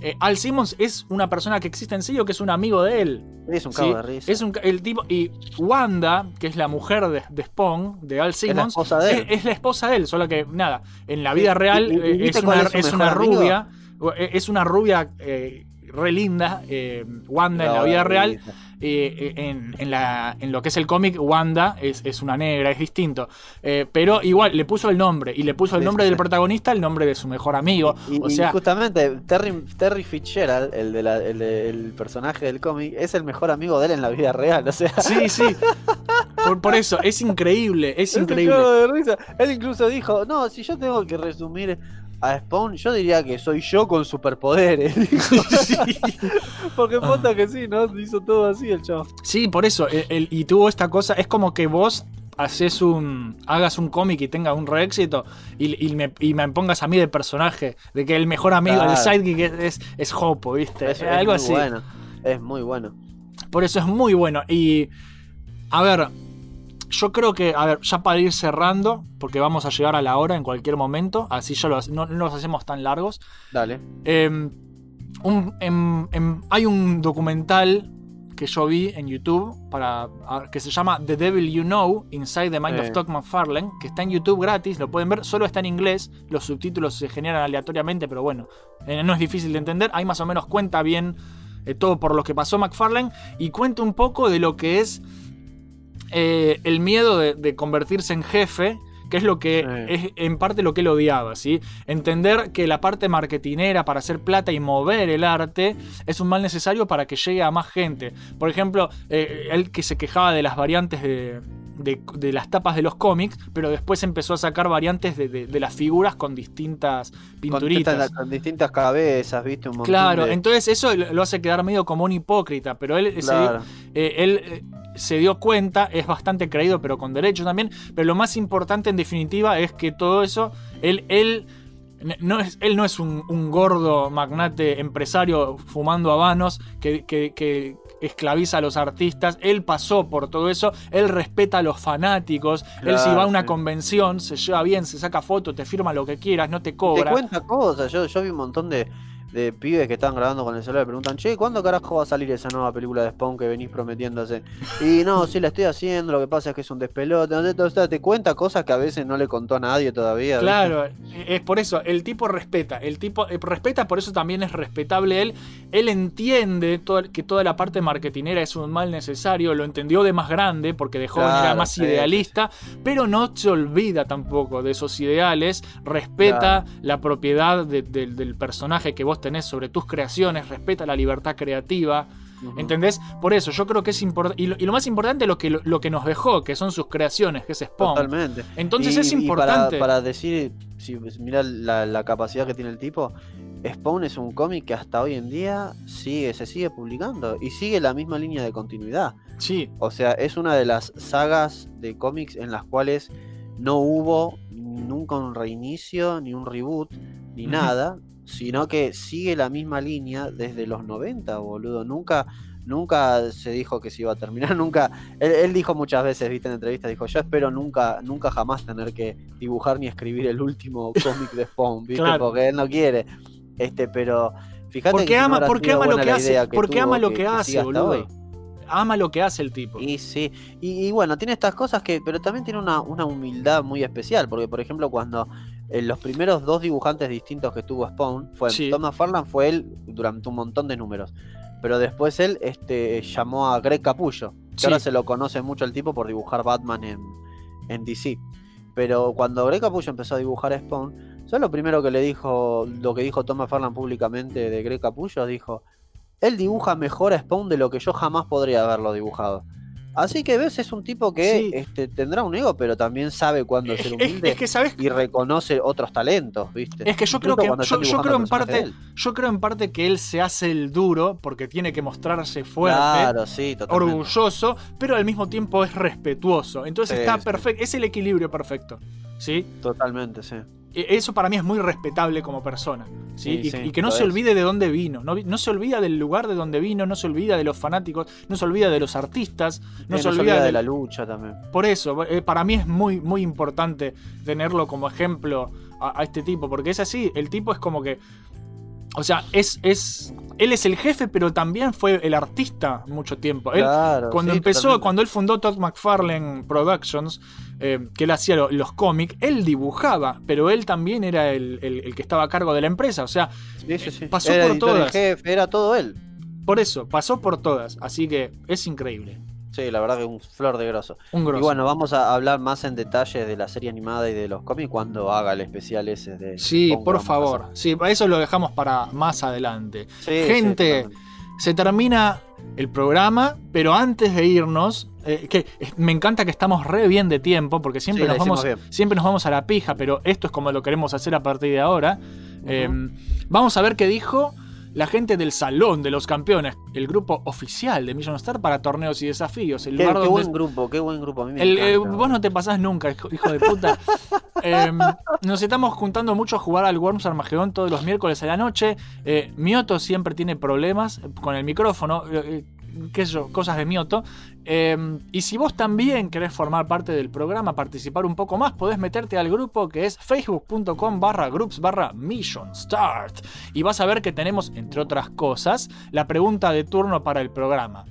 Eh, Al Simmons es una persona que existe en serio, que es un amigo de él. Es un ¿sí? cago de risa. Es un, el tipo, y Wanda, que es la mujer de, de Spawn, de Al la Simmons, esposa de él. es, es la esposa de él, solo que nada, en la Sí, vida real y- y- ¿viste es, una, es su es una rubia, eh, es una rubia eh, re linda, eh, Wanda en la vida real, risa. Eh, eh, en, en la, en lo que es el cómic, Wanda es, es una negra, es distinto. Eh, pero igual, le puso el nombre, y le puso el nombre del protagonista, el nombre de su mejor amigo. Y, o y sea, justamente Terry, Terry Fitzgerald, el, de la- el, de- el personaje del cómic, es el mejor amigo de él en la vida real. O sea, sí, sí. Por, por eso, es increíble, es es increíble. de risa. Él incluso dijo: No, si yo tengo que resumir a Spawn, yo diría que soy yo con superpoderes. Porque puta que sí, ¿no? Hizo todo así el chavo. Sí, por eso. el- el- y tuvo esta cosa. Es como que vos haces un. hagas un cómic y tenga un re éxito y, y me, y me pongas a mí de personaje, de que el mejor amigo del Claro. sidekick es, es, es Hopo, ¿viste? Es, es Algo muy así. bueno. Es muy bueno. Por eso es muy bueno. Y. A ver. Yo creo que, a ver, ya para ir cerrando, porque vamos a llegar a la hora en cualquier momento, así ya lo, hace- no, no los hacemos tan largos. Dale. Eh, un- em- em- hay un documental que yo vi en YouTube para, que se llama The Devil You Know Inside the Mind Eh. of Todd McFarlane, que está en YouTube gratis, lo pueden ver, solo está en inglés, los subtítulos se generan aleatoriamente, pero bueno, eh, no es difícil de entender, ahí más o menos cuenta bien eh, todo por lo que pasó McFarlane y cuenta un poco de lo que es eh, el miedo de, de convertirse en jefe, que es lo que es en parte lo que él odiaba, ¿sí? Entender que la parte marketinera para hacer plata y mover el arte es un mal necesario para que llegue a más gente. Por ejemplo, eh, él que se quejaba de las variantes de, de- de las tapas de los cómics, pero después empezó a sacar variantes de, de- de las figuras con distintas Con, pinturitas. distintas- con distintas cabezas, viste, un montón Claro, entonces eso lo hace quedar medio como un hipócrita, pero él, se, Claro. eh, él eh, se dio cuenta, es bastante creído, pero con derecho también, pero lo más importante en definitiva es que todo eso, él, él, no es, él no es un, un gordo magnate empresario fumando habanos que, que- que esclaviza a los artistas, él pasó por todo eso, él respeta a los fanáticos, él si va a una sí. convención, se lleva bien, se saca foto, te firma lo que quieras, no te Te cobra. cuenta cosas. Yo, yo vi un montón de, de pibes que estaban grabando con el celular y preguntan, che, ¿cuándo carajo va a salir esa nueva película de Spawn que venís prometiendo hacer? Y no, sí la estoy haciendo, lo que pasa es que es un despelote. o sea, te cuenta cosas que a veces no le contó a nadie todavía. ¿viste? Claro, es por eso, el tipo respeta, el tipo eh, respeta, por eso también es respetable él. Él entiende todo- que toda la parte marketinera es un mal necesario, lo entendió de más grande, porque de joven era más sí, idealista, pero no se olvida tampoco de esos ideales, respeta la propiedad de- de- del personaje que vos tenés sobre tus creaciones, respeta la libertad creativa. ¿Entendés? Por eso yo creo que es importante. Y, lo- y lo más importante lo que, lo, lo que nos dejó, que son sus creaciones, que es Spawn. Totalmente. Entonces Y- es importante. para, para decir, si mira la, la capacidad que tiene el tipo, Spawn es un cómic que hasta hoy en día sigue, se sigue publicando y sigue la misma línea de continuidad. Sí. O sea, es una de las sagas de cómics en las cuales no hubo nunca un reinicio, ni un reboot, ni nada, sino que sigue la misma línea desde los 90, boludo. Nunca, nunca se dijo que se iba a terminar, nunca. Él, él dijo muchas veces, viste, en entrevistas, dijo, yo espero nunca, nunca jamás tener que dibujar ni escribir el último cómic de Spawn, viste, Claro. porque él no quiere. Este, pero fíjate Porque que no ama, habrá porque ama lo que hace. que Porque ama lo que, hace, boludo. hoy. Ama lo que hace el tipo. Y sí, y, y bueno, tiene estas cosas que, pero también tiene una, una humildad muy especial, porque por ejemplo cuando eh, los primeros dos dibujantes distintos que tuvo Spawn fue Sí. Thomas Farland fue él durante un montón de números, pero después él este, llamó a Greg Capullo, que Sí. ahora se lo conoce mucho el tipo por dibujar Batman en, en DC. Pero cuando Greg Capullo empezó a dibujar Spawn, ¿sabes lo primero que le dijo, lo que dijo Thomas Farland públicamente de Greg Capullo? Dijo, él dibuja mejor a Spawn de lo que yo jamás podría haberlo dibujado. Así que ves, es un tipo que Sí. este, tendrá un ego, pero también sabe cuándo ser humilde es que, ¿sabes? y reconoce otros talentos, ¿viste? Es que yo creo que yo, creo en parte yo creo en parte que él se hace el duro porque tiene que mostrarse fuerte, Claro, sí, totalmente. orgulloso, pero al mismo tiempo es respetuoso. Entonces Sí, está perfecto, es el equilibrio perfecto, ¿sí? Totalmente, sí. E- Eso para mí es muy respetable como persona. ¿sí? Sí, y, sí, y que no se es. olvide de dónde vino. No, se olvida del lugar de donde vino, no se olvida de los fanáticos, no se olvida de los artistas, no Eh, se olvida, de la lucha también. Por eso, eh, para mí es muy, muy importante tenerlo como ejemplo a, a este tipo, porque es así, el tipo es como que... O sea, es, es. Él es el jefe, pero también fue el artista mucho tiempo. Él, Claro, cuando sí, empezó, totalmente. cuando él fundó Todd McFarlane Productions, eh, que él hacía lo- los cómics, él dibujaba, pero él también era el, el- el que estaba a cargo de la empresa. O sea, Sí, sí, sí. pasó Era por todas. jefe, era todo él. Por eso, pasó por todas. Así que es increíble. Sí, la verdad que un flor de grosso. Un grosso. Y bueno, vamos a hablar más en detalle de la serie animada y de los cómics cuando haga el especial ese de. Sí, por favor. Sí, eso lo dejamos para más adelante. Sí, Gente, se termina el programa, pero antes de irnos, eh, que eh, me encanta que estamos re bien de tiempo, porque siempre, Sí, nos vamos, bien. siempre nos vamos a la pija, pero esto es como lo queremos hacer a partir de ahora. Eh, vamos a ver qué dijo la gente del Salón de los Campeones, el grupo oficial de Million Star para torneos y desafíos. El Qué, lugar qué donde- buen grupo, qué buen grupo. A mí me el, eh, vos no te pasás nunca, hijo, hijo de puta. Em, nos estamos juntando mucho a jugar al Worms Armageddon todos los miércoles a la noche. Eh, Mioto siempre tiene problemas con el micrófono. Qué yo, cosas de Mioto. Em, y si vos también querés formar parte del programa, participar un poco más, podés meterte al grupo que es facebook.com barra groups barra mission start. Y vas a ver que tenemos, entre otras cosas, la pregunta de turno para el programa.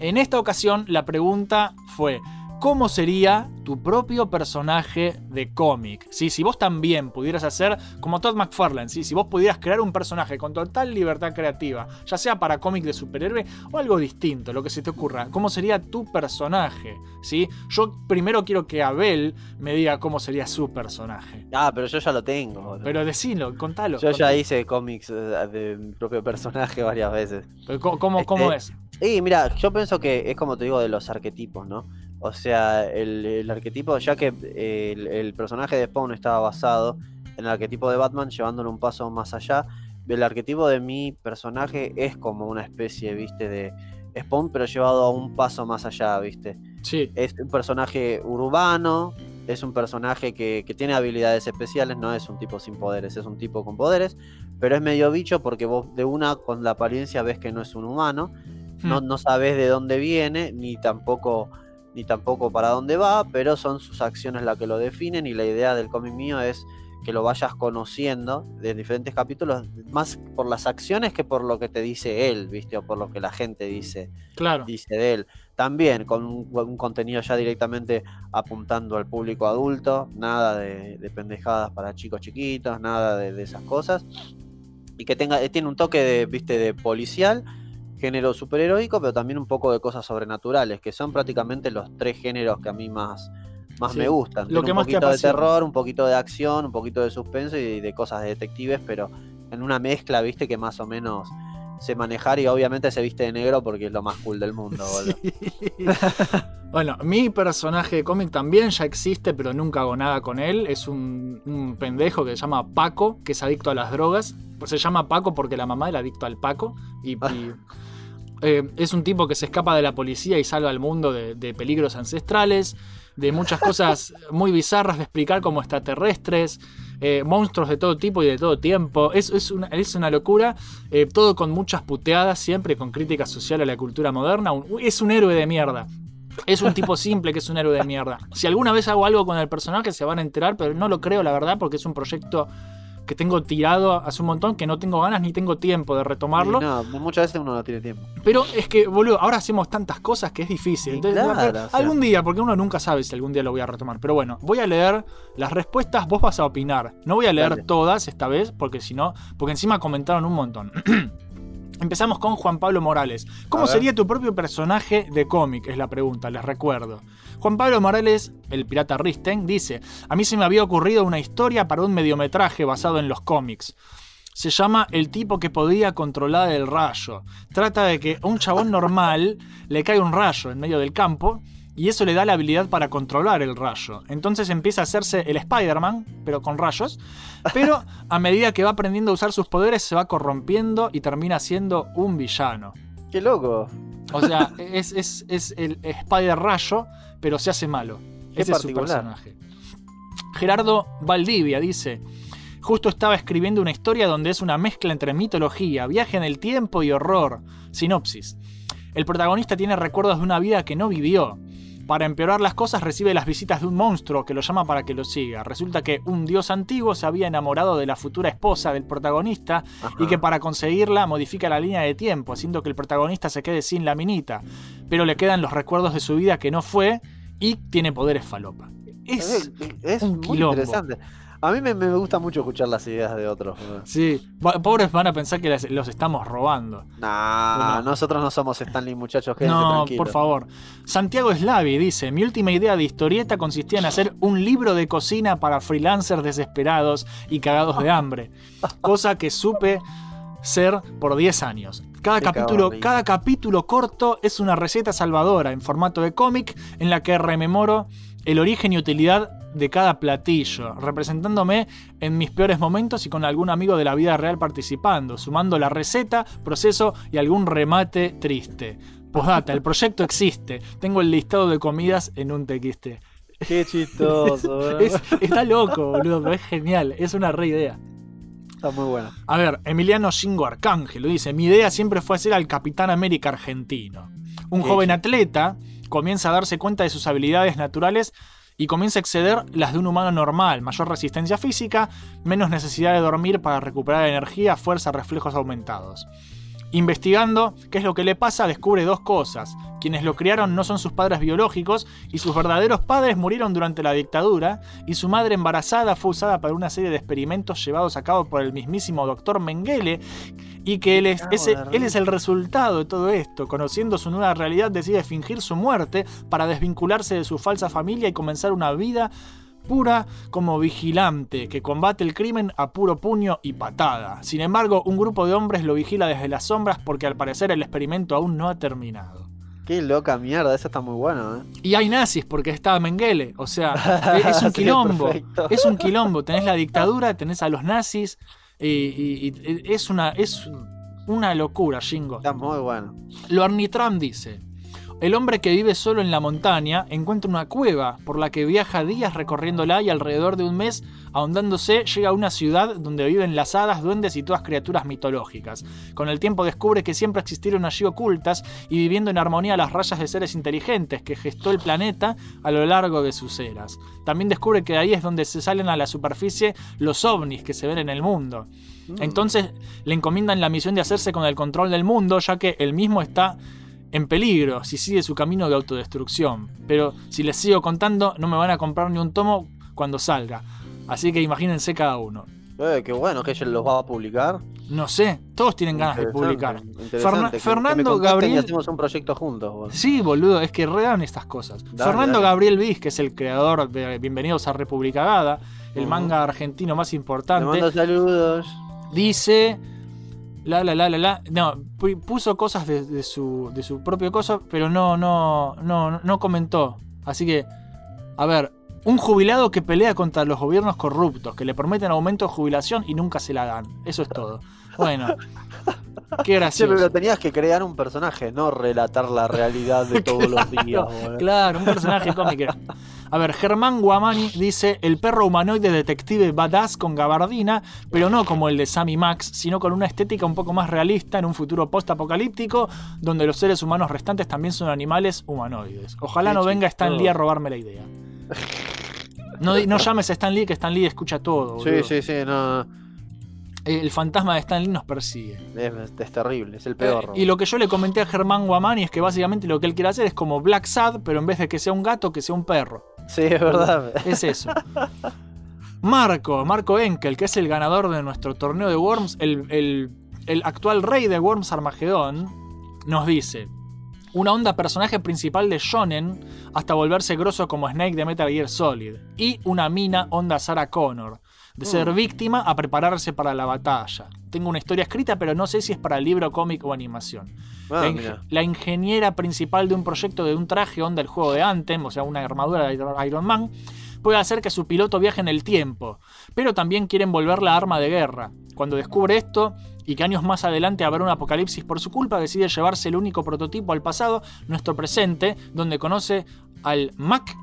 En esta ocasión la pregunta fue, ¿cómo sería tu propio personaje de cómic? ¿Sí? Si vos también pudieras hacer como Todd McFarlane, ¿sí? si vos pudieras crear un personaje con total libertad creativa, ya sea para cómic de superhéroe o algo distinto, lo que se te ocurra, ¿cómo sería tu personaje? ¿Sí? Yo primero quiero que Abel me diga cómo sería su personaje. Ah, pero yo ya lo tengo. boludo. Pero decilo, contalo. yo ya hice cómics eh, de mi propio personaje varias veces. Pero ¿Cómo, cómo- cómo Este, es? Y mira, yo pienso que es como te digo de los arquetipos, ¿no? O sea, el, el arquetipo, ya que eh, el, el personaje de Spawn estaba basado en el arquetipo de Batman, llevándolo un paso más allá, el arquetipo de mi personaje es como una especie, viste, de Spawn, pero llevado a un paso más allá, viste. Sí. Es un personaje urbano, es un personaje que, que tiene habilidades especiales, no es un tipo sin poderes, es un tipo con poderes, pero es medio bicho porque vos de una con la apariencia ves que no es un humano, no, Hmm. no sabes de dónde viene, ni tampoco, ni tampoco para dónde va, pero son sus acciones las que lo definen y la idea del cómic mío es que lo vayas conociendo de diferentes capítulos, más por las acciones que por lo que te dice él, ¿viste? O por lo que la gente dice Claro. dice de él. También con un, un contenido ya directamente apuntando al público adulto, nada de, de pendejadas para chicos chiquitos, nada de, de esas cosas. Y que tenga, tiene un toque de, viste, de policial, género superheroico, pero también un poco de cosas sobrenaturales, que son prácticamente los tres géneros que a mí más, más Sí, me gustan. lo Tiene que un más poquito de terror, un poquito de acción, un poquito de suspenso y de cosas de detectives, pero en una mezcla, viste, que más o menos sé manejar y obviamente se viste de negro porque es lo más cool del mundo, boludo. Bueno, mi personaje de cómic también ya existe, pero nunca hago nada con él. Es un, un pendejo que se llama Paco, que es adicto a las drogas. Se llama Paco porque la mamá era adicto al Paco. Y, y, eh, es un tipo que se escapa de la policía y salva al mundo de, de peligros ancestrales, de muchas cosas muy bizarras de explicar como extraterrestres, eh, monstruos de todo tipo y de todo tiempo. Es, es, una, es una locura, eh, todo con muchas puteadas, siempre con crítica social a la cultura moderna. Un- es un héroe de mierda. Es un tipo simple que es un héroe de mierda. Si alguna vez hago algo con el personaje se van a enterar, pero no lo creo, la verdad, porque es un proyecto que tengo tirado hace un montón, que no tengo ganas ni tengo tiempo de retomarlo. No, muchas veces uno no tiene tiempo. Pero es que, boludo, ahora hacemos tantas cosas que es difícil. Entonces, claro, pero o sea. algún día, porque uno nunca sabe si algún día lo voy a retomar. Pero bueno, voy a leer las respuestas, vos vas a opinar. No voy a leer Dale. todas esta vez, porque si no, porque encima comentaron un montón. Empezamos con Juan Pablo Morales. ¿Cómo sería tu propio personaje de cómic? Es la pregunta, les recuerdo. Juan Pablo Morales, el pirata Risten, dice: A mí se me había ocurrido una historia para un mediometraje basado en los cómics. Se llama El tipo que podía controlar el rayo. Trata de que a un chabón normal le cae un rayo en medio del campo y eso le da la habilidad para controlar el rayo. Entonces empieza a hacerse el Spider-Man, pero con rayos. Pero a medida que va aprendiendo a usar sus poderes se va corrompiendo y termina siendo un villano. Qué loco. O sea, es, es- es el Spider Rayo, pero se hace malo. Qué Ese es su personaje. Gerardo Valdivia dice: Justo estaba escribiendo una historia donde es una mezcla entre mitología, viaje en el tiempo y horror. Sinopsis. El protagonista tiene recuerdos de una vida que no vivió. Para empeorar las cosas recibe las visitas de un monstruo que lo llama para que lo siga. Resulta que un dios antiguo se había enamorado de la futura esposa del protagonista y que para conseguirla modifica la línea de tiempo, haciendo que el protagonista se quede sin la minita. Pero le quedan los recuerdos de su vida que no fue y tiene poderes falopa. Es, es un muy quilombo. interesante. A mí me, me gusta mucho escuchar las ideas de otros. Sí, pobres van a pensar que los estamos robando. Nah, nosotros no somos Stanley, muchachos. No, tranquilos. por favor. Santiago Slavi dice: Mi última idea de historieta consistía en hacer un libro de cocina para freelancers desesperados y cagados de hambre. Cosa que supe ser por 10 años. Cada Qué capítulo, cabrón, cada capítulo corto es una receta salvadora en formato de cómic en la que rememoro el origen y utilidad de cada platillo, representándome en mis peores momentos y con algún amigo de la vida real participando, sumando la receta, proceso y algún remate triste. Postdata, el proyecto existe. Tengo el listado de comidas en un tequiste. Qué chistoso. Es- está loco, boludo, pero es genial. Es una re idea. Está muy bueno. A ver, Emiliano Shingo Arcángel lo dice: Mi idea siempre fue hacer al Capitán América argentino. Un joven atleta comienza a darse cuenta de sus habilidades naturales y comienza a exceder las de un humano normal: mayor resistencia física, menos necesidad de dormir para recuperar energía, fuerza, reflejos aumentados. Investigando qué es lo que le pasa, descubre dos cosas. Quienes lo criaron no son sus padres biológicos y sus verdaderos padres murieron durante la dictadura y su madre embarazada fue usada para una serie de experimentos llevados a cabo por el mismísimo doctor Mengele y que él es, ese- él es el resultado de todo esto. Conociendo su nueva realidad decide fingir su muerte para desvincularse de su falsa familia y comenzar una vida pura como vigilante que combate el crimen a puro puño y patada. Sin embargo, un grupo de hombres lo vigila desde las sombras porque al parecer el experimento aún no ha terminado. Qué loca mierda, eso está muy bueno, ¿eh? Y hay nazis porque está Mengele, o sea, es un quilombo. Es un quilombo, tenés la dictadura, tenés a los nazis y, y- y es una es una locura, Shingo. Está muy bueno. Lorny Trump dice: El hombre que vive solo en la montaña encuentra una cueva por la que viaja días recorriéndola y alrededor de un mes, ahondándose, llega a una ciudad donde viven las hadas, duendes y todas criaturas mitológicas. Con el tiempo descubre que siempre existieron allí ocultas y viviendo en armonía las rayas de seres inteligentes que gestó el planeta a lo largo de sus eras. También descubre que ahí es donde se salen a la superficie los ovnis que se ven en el mundo. Entonces le encomiendan la misión de hacerse con el control del mundo, ya que él mismo está en peligro si sigue su camino de autodestrucción. Pero si les sigo contando, no me van a comprar ni un tomo cuando salga. Así que imagínense cada uno. Eh, qué bueno que ella los va a publicar. No sé, todos tienen ganas de publicar. interesante. Ferna- Que- que me Fernando contacten Y Gabriel. hacemos un proyecto juntos. boludo. Sí, boludo, es que redan estas cosas. Dale, Fernando dale. Gabriel Viz, que es el creador de Bienvenidos a República Gada, el manga argentino más Te importante. mando saludos. dice la la la la la. No pu- puso cosas de, de su de su propio coso pero no no no no comentó. Así que a ver un jubilado que pelea contra los gobiernos corruptos que le prometen aumento de jubilación y nunca se la dan. Eso es todo bueno qué Sí, gracioso pero tenías que crear un personaje, no relatar la realidad de todos los días. boludo. Claro, un personaje cómico. A ver, Germán Guamani dice el perro humanoide detective badass con gabardina, pero no como el de Sammy Max, sino con una estética un poco más realista en un futuro post-apocalíptico, donde los seres humanos restantes también son animales humanoides. Ojalá Qué no venga Stan Lee a robarme la idea. No, llames a Stan Lee, que Stan Lee escucha todo. Sí, boludo. sí, sí, no. El fantasma de Stan Lee nos persigue. Es, es terrible, es el peor. Eh, y lo que yo le comenté a Germán Guamani es que básicamente lo que él quiere hacer es como Black Sad, pero en vez de que sea un gato, que sea un perro. Sí, es verdad. Es eso. Marco, Marco Enkel, que es el ganador de nuestro torneo de Worms, el, el- el actual rey de Worms Armageddon, nos dice: Una onda personaje principal de Shonen hasta volverse grosso como Snake de Metal Gear Solid. Y una mina onda Sarah Connor. De ser Mm. víctima a prepararse para la batalla. Tengo una historia escrita, pero no sé si es para libro, cómic o animación. Ah, la, inge- mira. la ingeniera principal de un proyecto de un traje onda el juego de Anthem, o sea, una armadura de Iron- Iron Man, puede hacer que su piloto viaje en el tiempo, pero también quieren volver la arma de guerra. Cuando descubre esto y que años más adelante habrá un apocalipsis por su culpa, decide llevarse el único prototipo al pasado, nuestro presente, donde conoce al Mac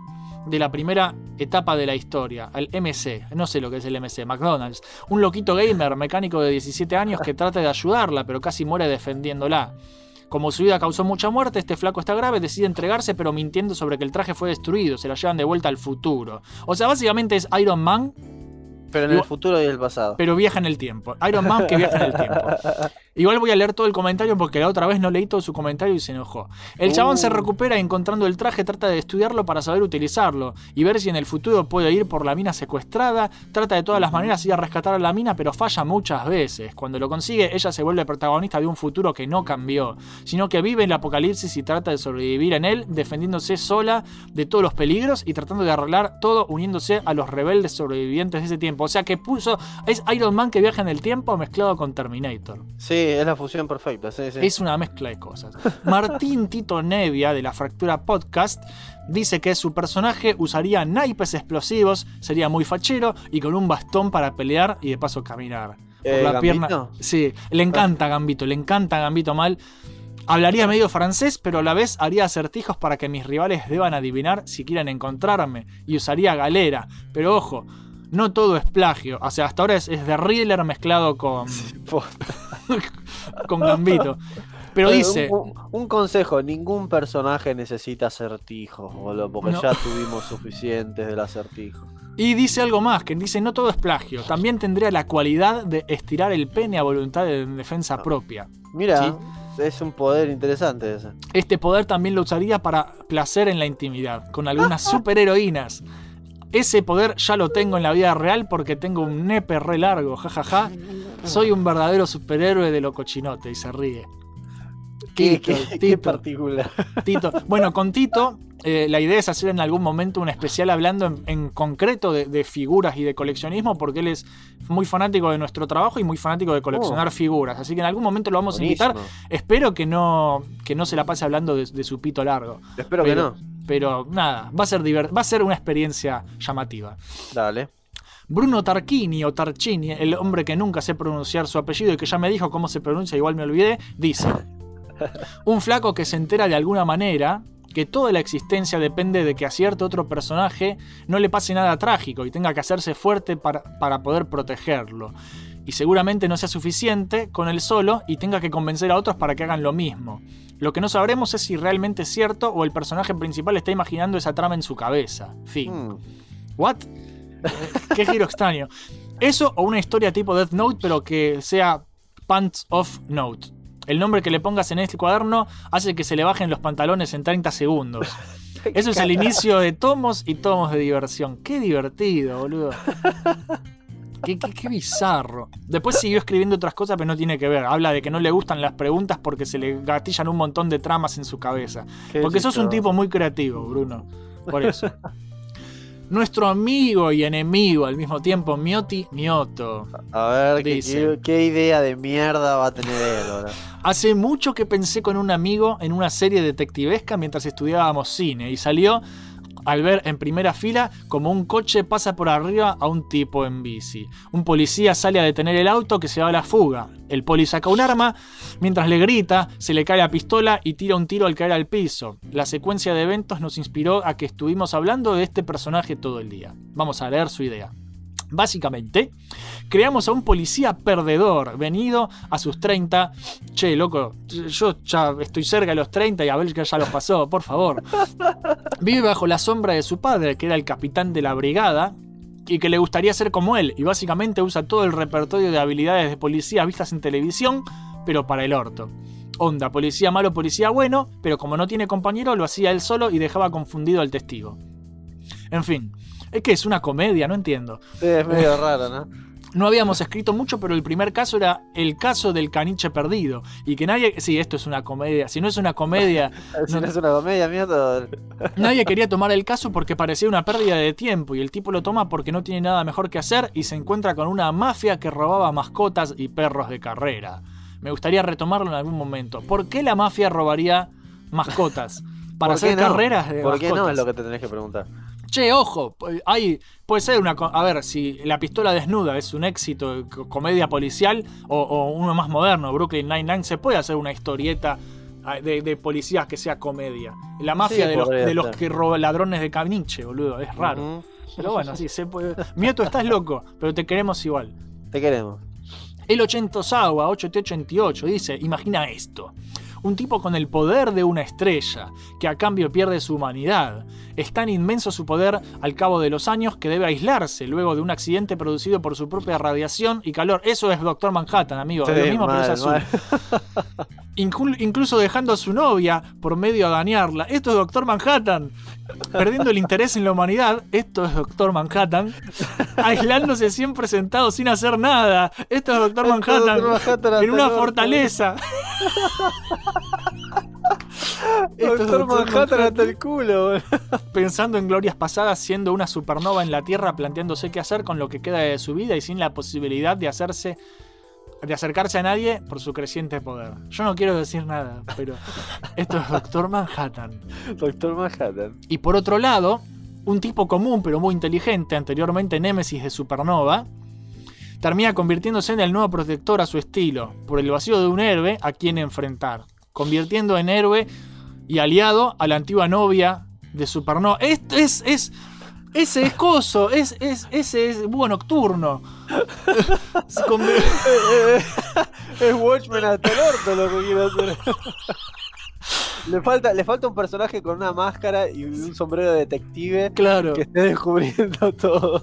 de la primera etapa de la historia, al MC, no sé lo que es el MC, McDonald's, un loquito gamer mecánico de 17 años que trata de ayudarla, pero casi muere defendiéndola. Como su vida causó mucha muerte, este flaco está grave, decide entregarse, pero mintiendo sobre que el traje fue destruido, se la llevan de vuelta al futuro. O sea, básicamente es Iron Man, Pero en el futuro y el pasado. pero viaja en el tiempo. Iron Man que viaja en el tiempo. Igual voy a leer todo el comentario porque la otra vez no leí todo su comentario y se enojó. El chabón se Uh. recupera encontrando el traje, trata de estudiarlo para saber utilizarlo y ver si en el futuro puede ir por la mina secuestrada. Trata de todas las maneras ir a rescatar a la mina, pero falla muchas veces. Cuando lo consigue, ella se vuelve protagonista de un futuro que no cambió, sino que vive el apocalipsis y trata de sobrevivir en él, defendiéndose sola de todos los peligros y tratando de arreglar todo uniéndose a los rebeldes sobrevivientes de ese tiempo. O sea que puso. Es Iron Man que viaja en el tiempo mezclado con Terminator. Sí, es la fusión perfecta. Sí, sí. Es una mezcla de cosas. Martín Tito Nevia, de la Fractura Podcast, dice que su personaje usaría naipes explosivos, sería muy fachero y con un bastón para pelear y de paso caminar. Por Eh, la ¿Gambito? pierna. Sí, le encanta Gambito, le encanta Gambito mal. Hablaría medio francés, pero a la vez haría acertijos para que mis rivales deban adivinar si quieren encontrarme. Y usaría galera. Pero ojo, no todo es plagio. O sea, hasta ahora es, es de Riddler mezclado con, con Gambito. Pero Oye, dice. Un, un consejo: ningún personaje necesita acertijos, boludo, porque No. ya tuvimos suficientes del acertijo. Y dice algo más, que dice no todo es plagio, también tendría la cualidad de estirar el pene a voluntad de en defensa propia. Mira, Sí. es un poder interesante ese. Este poder también lo usaría para placer en la intimidad, con algunas superheroínas. Ese poder ya lo tengo en la vida real porque tengo un nepe re largo, jajaja. Soy un verdadero superhéroe de lo cochinote y se ríe. Qué, Tito, qué- qué particular. Tito. Bueno, con Tito, eh, la idea es hacer en algún momento un especial hablando en, en concreto de, de figuras y de coleccionismo, porque él es muy fanático de nuestro trabajo y muy fanático de coleccionar Oh. figuras. Así que en algún momento lo vamos a invitar. Espero que no, que no se la pase hablando de, de su pito largo. Espero Pero- que no. Pero nada, va a ser diver- va a ser una experiencia llamativa. Dale. Bruno Tarquini o Tarchini, el hombre que nunca sé pronunciar su apellido y que ya me dijo cómo se pronuncia, igual me olvidé, dice: Un flaco que se entera de alguna manera que toda la existencia depende de que a cierto otro personaje no le pase nada trágico y tenga que hacerse fuerte para, para poder protegerlo. Y seguramente no sea suficiente con él solo y tenga que convencer a otros para que hagan lo mismo. Lo que no sabremos es si realmente es cierto o el personaje principal está imaginando esa trama en su cabeza. Fin. Mm. ¿What? Qué giro extraño. Eso o una historia tipo Death Note, pero que sea Pants of Note. El nombre que le pongas en este cuaderno hace que se le bajen los pantalones en 30 segundos. Eso es el inicio de tomos y tomos de diversión. Qué divertido, boludo. Qué, qué- qué bizarro. Después siguió escribiendo otras cosas, pero no tiene que ver. Habla de que no le gustan las preguntas porque se le gatillan un montón de tramas en su cabeza. Qué Porque sos un tipo muy creativo, Bruno. Por eso. Nuestro amigo y enemigo al mismo tiempo, Mioti Mioto. A ver, ¿qué, qué idea de mierda va a tener él ahora? Hace mucho que pensé con un amigo en una serie detectivesca mientras estudiábamos cine y salió al ver en primera fila como un coche pasa por arriba a un tipo en bici. Un policía sale a detener el auto que se va a la fuga. El poli saca un arma, mientras le grita, se le cae la pistola y tira un tiro al caer al piso. La secuencia de eventos nos inspiró a que estuvimos hablando de este personaje todo el día. Vamos a leer su idea. Básicamente, creamos a un policía perdedor, venido a sus 30. Che, loco, yo ya estoy cerca de los 30 y Abel ya los pasó, por favor. Vive bajo la sombra de su padre, que era el capitán de la brigada, y que le gustaría ser como él, y básicamente usa todo el repertorio de habilidades de policía vistas en televisión, pero para el orto. Onda, policía malo, policía bueno, pero como no tiene compañero, lo hacía él solo y dejaba confundido al testigo. En fin, es que es una comedia, no entiendo. Sí, es medio raro, ¿no? No habíamos escrito mucho, pero el primer caso era el caso del caniche perdido. Y que nadie. Sí, esto es una comedia. Si no es una comedia, Si No. no es una comedia, mierda. nadie quería tomar el caso porque parecía una pérdida de tiempo. Y el tipo lo toma porque no tiene nada mejor que hacer y se encuentra con una mafia que robaba mascotas y perros de carrera. Me gustaría retomarlo en algún momento. ¿Por qué la mafia robaría mascotas? Para ¿Por qué hacer no? carreras de ¿Por qué no? Es lo que te tenés que preguntar. Che, ojo, pu- hay, puede ser una... A ver, si La pistola desnuda es un éxito co- comedia policial o, o uno más moderno, Brooklyn Nine-Nine, se puede hacer una historieta ah, de, de policías que sea comedia. La mafia Sí, de los, de que roban ladrones de caniche, boludo, es raro. Pero bueno, sí, se puede... Mieto, estás loco, pero te queremos igual. Te queremos. El 80 Sawa 8888 dice, imagina esto. Un tipo con el poder de una estrella, que a cambio pierde su humanidad. Es tan inmenso su poder al cabo de los años que debe aislarse luego de un accidente producido por su propia radiación y calor. Eso es Doctor Manhattan, amigo. Sí, lo mismo, pero mal, es azul. incluso dejando a su novia por medio a dañarla. Esto es Doctor Manhattan. Perdiendo el interés en la humanidad. Esto es Doctor Manhattan. Aislándose siempre sentado sin hacer nada. Esto es Doctor Manhattan. Dr. Manhattan en una fortaleza. Doctor. Manhattan hasta el culo. Pensando en glorias pasadas, siendo una supernova en la Tierra, planteándose qué hacer con lo que queda de su vida y sin la posibilidad de hacerse de acercarse a nadie por su creciente poder. Yo no quiero decir nada, pero esto es Doctor Manhattan. Doctor Manhattan. Y por otro lado, un tipo común pero muy inteligente, anteriormente Némesis de Supernova, termina convirtiéndose en el nuevo protector a su estilo, por el vacío de un héroe a quien enfrentar, convirtiendo en héroe y aliado a la antigua novia de Supernova. Es, es, ese es coso, es, es, ese es búho nocturno. Es Watchmen hasta el orto lo quiero hacer. Le falta, le falta un personaje con una máscara y un sombrero de detective claro. que esté descubriendo todo.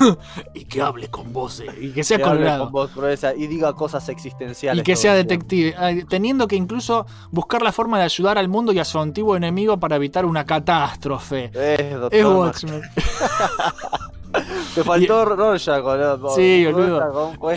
Y que hable con voces. Y que sea Que colorado. con voz gruesa y diga cosas existenciales. Y que sea detective, teniendo que incluso buscar la forma de ayudar al mundo y a su antiguo enemigo para evitar una catástrofe. Es Doctor Es. Watchmen. Te faltó Rorschach, boludo. Sí, boludo. pero-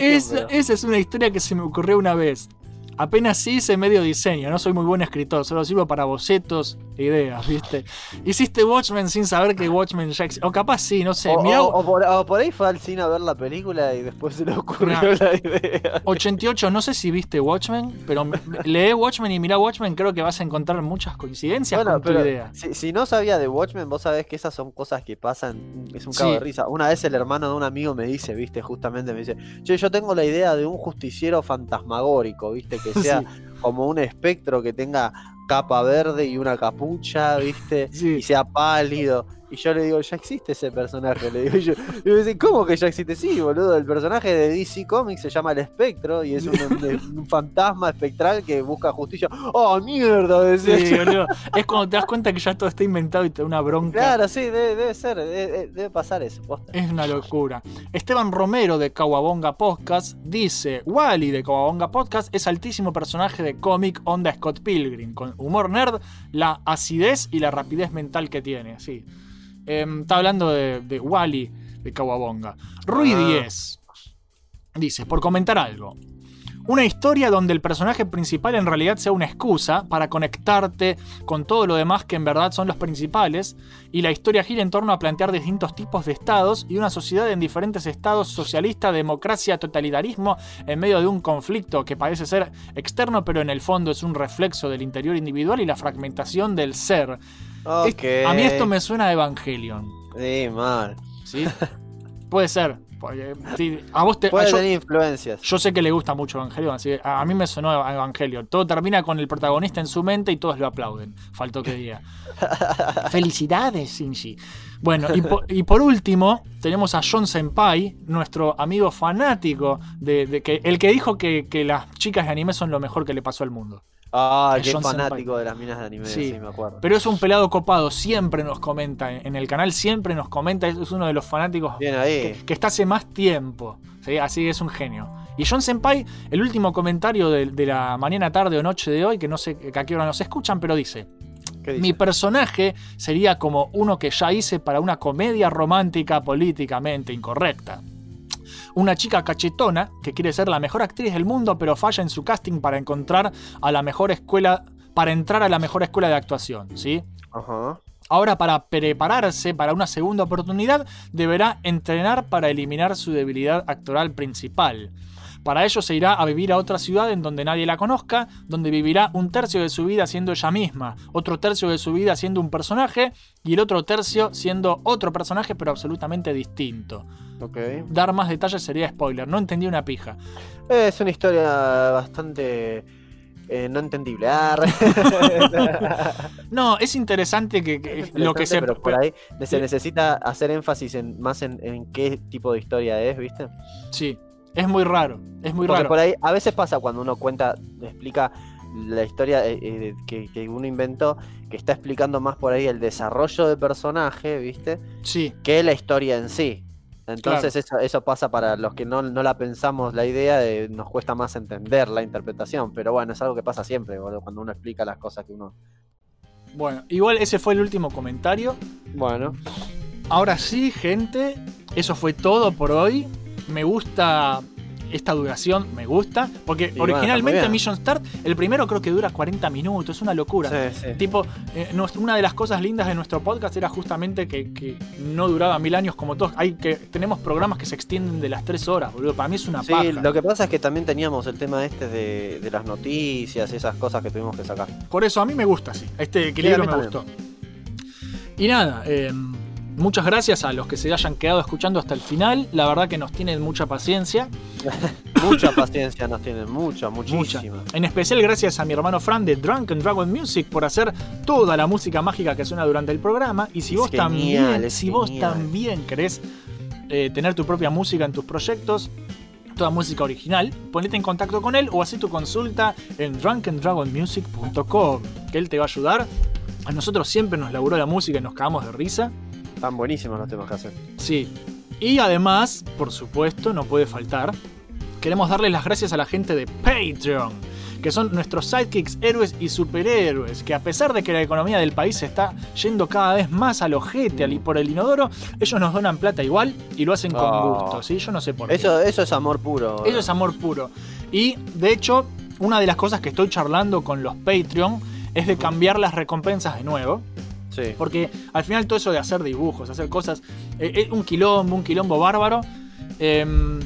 esa es una historia que se me ocurrió una vez. Apenas hice medio diseño, no soy muy buen escritor, solo sirvo para bocetos ideas, ¿viste? Hiciste Watchmen sin saber que Watchmen ya. O capaz sí, no sé. O, Mirá, o- o por, o por ahí fue al cine a ver la película y después se le ocurrió Nah. la idea. 88, no sé si viste Watchmen, pero lee Watchmen y mirá Watchmen, creo que vas a encontrar muchas coincidencias Bueno, con tu idea. si, si no sabía de Watchmen, vos sabés que esas son cosas que pasan, es un cago Sí. de risa. Una vez el hermano de un amigo me dice, viste, justamente me dice, che, yo tengo la idea de un justiciero fantasmagórico, viste, que sea Sí. como un espectro que tenga capa verde y una capucha, viste, Sí. y sea pálido. Y yo le digo, ya existe ese personaje, le digo yo. Y me dice, ¿cómo que ya existe? Sí, boludo, el personaje de DC Comics se llama el espectro y es un, un- un fantasma espectral que busca justicia. ¡Oh, mierda! Decía Sí, boludo. Es cuando te das cuenta que ya todo está inventado y te da una bronca. Claro, sí, debe, debe ser, debe, debe pasar eso. posta. Es una locura. Esteban Romero de Kawabonga Podcast dice: Wally de Kawabonga Podcast es altísimo personaje de cómic onda Scott Pilgrim, con humor nerd, la acidez y la rapidez mental que tiene. Sí. Em, está hablando de, de Wally de Kawabonga. Rui Ah. 10 dice: Por comentar algo. Una historia donde el personaje principal en realidad sea una excusa para conectarte con todo lo demás que en verdad son los principales, y la historia gira en torno a plantear distintos tipos de estados y una sociedad en diferentes estados socialista, democracia, totalitarismo, en medio de un conflicto que parece ser externo, pero en el fondo es un reflexo del interior individual y la fragmentación del ser. A mí esto me suena a Evangelion. Sí, mal. ¿sí? Puede ser. porque, sí, a vos te, Puede yo- tener influencias. yo sé que le gusta mucho Evangelion, así que a a mí me sonó a Evangelion. Todo termina con el protagonista en su mente y todos lo aplauden. Faltó que diga. Felicidades, Shinji. Bueno, y por, y por último, tenemos a John Senpai, nuestro amigo fanático, de, de que, el que dijo que, que las chicas de anime son lo mejor que le pasó al mundo. Ah, qué fanático de las minas de anime, Sí. sí, me acuerdo. Pero es un pelado copado, siempre nos comenta en el canal, siempre nos comenta, es uno de los fanáticos Bien ahí. que, que está hace más tiempo. ¿sí? Así que es un genio. Y John Senpai, el último comentario de, de la mañana, tarde o noche de hoy, que no sé a qué hora nos escuchan, pero dice: ¿Qué dice? Mi personaje sería como uno que ya hice para una comedia romántica políticamente incorrecta. Una chica cachetona que quiere ser la mejor actriz del mundo, pero falla en su casting para encontrar a la mejor escuela, para entrar a la mejor escuela de actuación, ¿sí? Ajá. Ahora, para prepararse para una segunda oportunidad, deberá entrenar para eliminar su debilidad actoral principal. Para ello se irá a vivir a otra ciudad en donde nadie la conozca, donde vivirá un tercio de su vida siendo ella misma, otro tercio de su vida siendo un personaje y el otro tercio siendo otro personaje pero absolutamente distinto. Ok. Dar más detalles sería spoiler, no entendí una pija. Es una historia bastante eh, no entendible. Ah, No, es interesante que, que Es lo que se... pero por ahí se necesita hacer énfasis en, más en, en qué tipo de historia es, ¿viste? Sí, es muy raro, es muy Porque raro. por ahí a veces pasa cuando uno cuenta, explica la historia eh, eh, que, que uno inventó, que está explicando más por ahí el desarrollo de personaje, ¿viste? Sí, Que la historia en sí. Entonces eso, eso pasa para los que no, no la pensamos la idea, de, nos cuesta más entender la interpretación, pero bueno, es algo que pasa siempre, boludo, cuando uno explica las cosas que uno... bueno, igual ese fue el último comentario. Bueno, Ahora sí, gente, eso fue todo por hoy. Me gusta esta duración me gusta. Porque Y originalmente. Mission Start, el primero creo que dura 40 minutos, es una locura. Sí, sí. Tipo, eh, una de las cosas lindas de nuestro podcast era justamente que, que no duraba mil años como todos. Hay que tenemos programas que se extienden de las 3 horas, boludo. Para mí es una Sí, paja. lo que pasa es que también teníamos el tema este de, de las noticias y esas cosas que tuvimos que sacar. Por eso a mí me gusta así. Este equilibrio Sí, a me mí gustó. Y nada, eh, muchas gracias a los que se hayan quedado escuchando hasta el final. La verdad que nos tienen mucha paciencia. Mucha paciencia nos tienen, mucha, Mucha. muchísima. En especial gracias a mi hermano Fran de Drunken Dragon Music por hacer toda la música mágica que suena durante el programa. Y si Es vos genial, también, si vos también querés eh, tener tu propia música en tus proyectos, toda música original, ponete en contacto con él o haz tu consulta en drunkendragonmusic.com, que él te va a ayudar. A nosotros siempre nos laburó la música y nos cagamos de risa. Están buenísimos los temas que hacen. Sí. Y además, por supuesto, no puede faltar, queremos darle las gracias a la gente de Patreon, que son nuestros sidekicks, héroes y superhéroes, que a pesar de que la economía del país se está yendo cada vez más al ojete y por el inodoro, ellos nos donan plata igual y lo hacen con Oh. gusto, ¿sí? Yo no sé por qué. Eso, eso es amor puro. Eso es amor puro. Y de hecho, una de las cosas que estoy charlando con los Patreon es de cambiar las recompensas de nuevo. Sí. Porque al final todo eso de hacer dibujos, hacer cosas, eh, es un quilombo, un quilombo bárbaro. Em,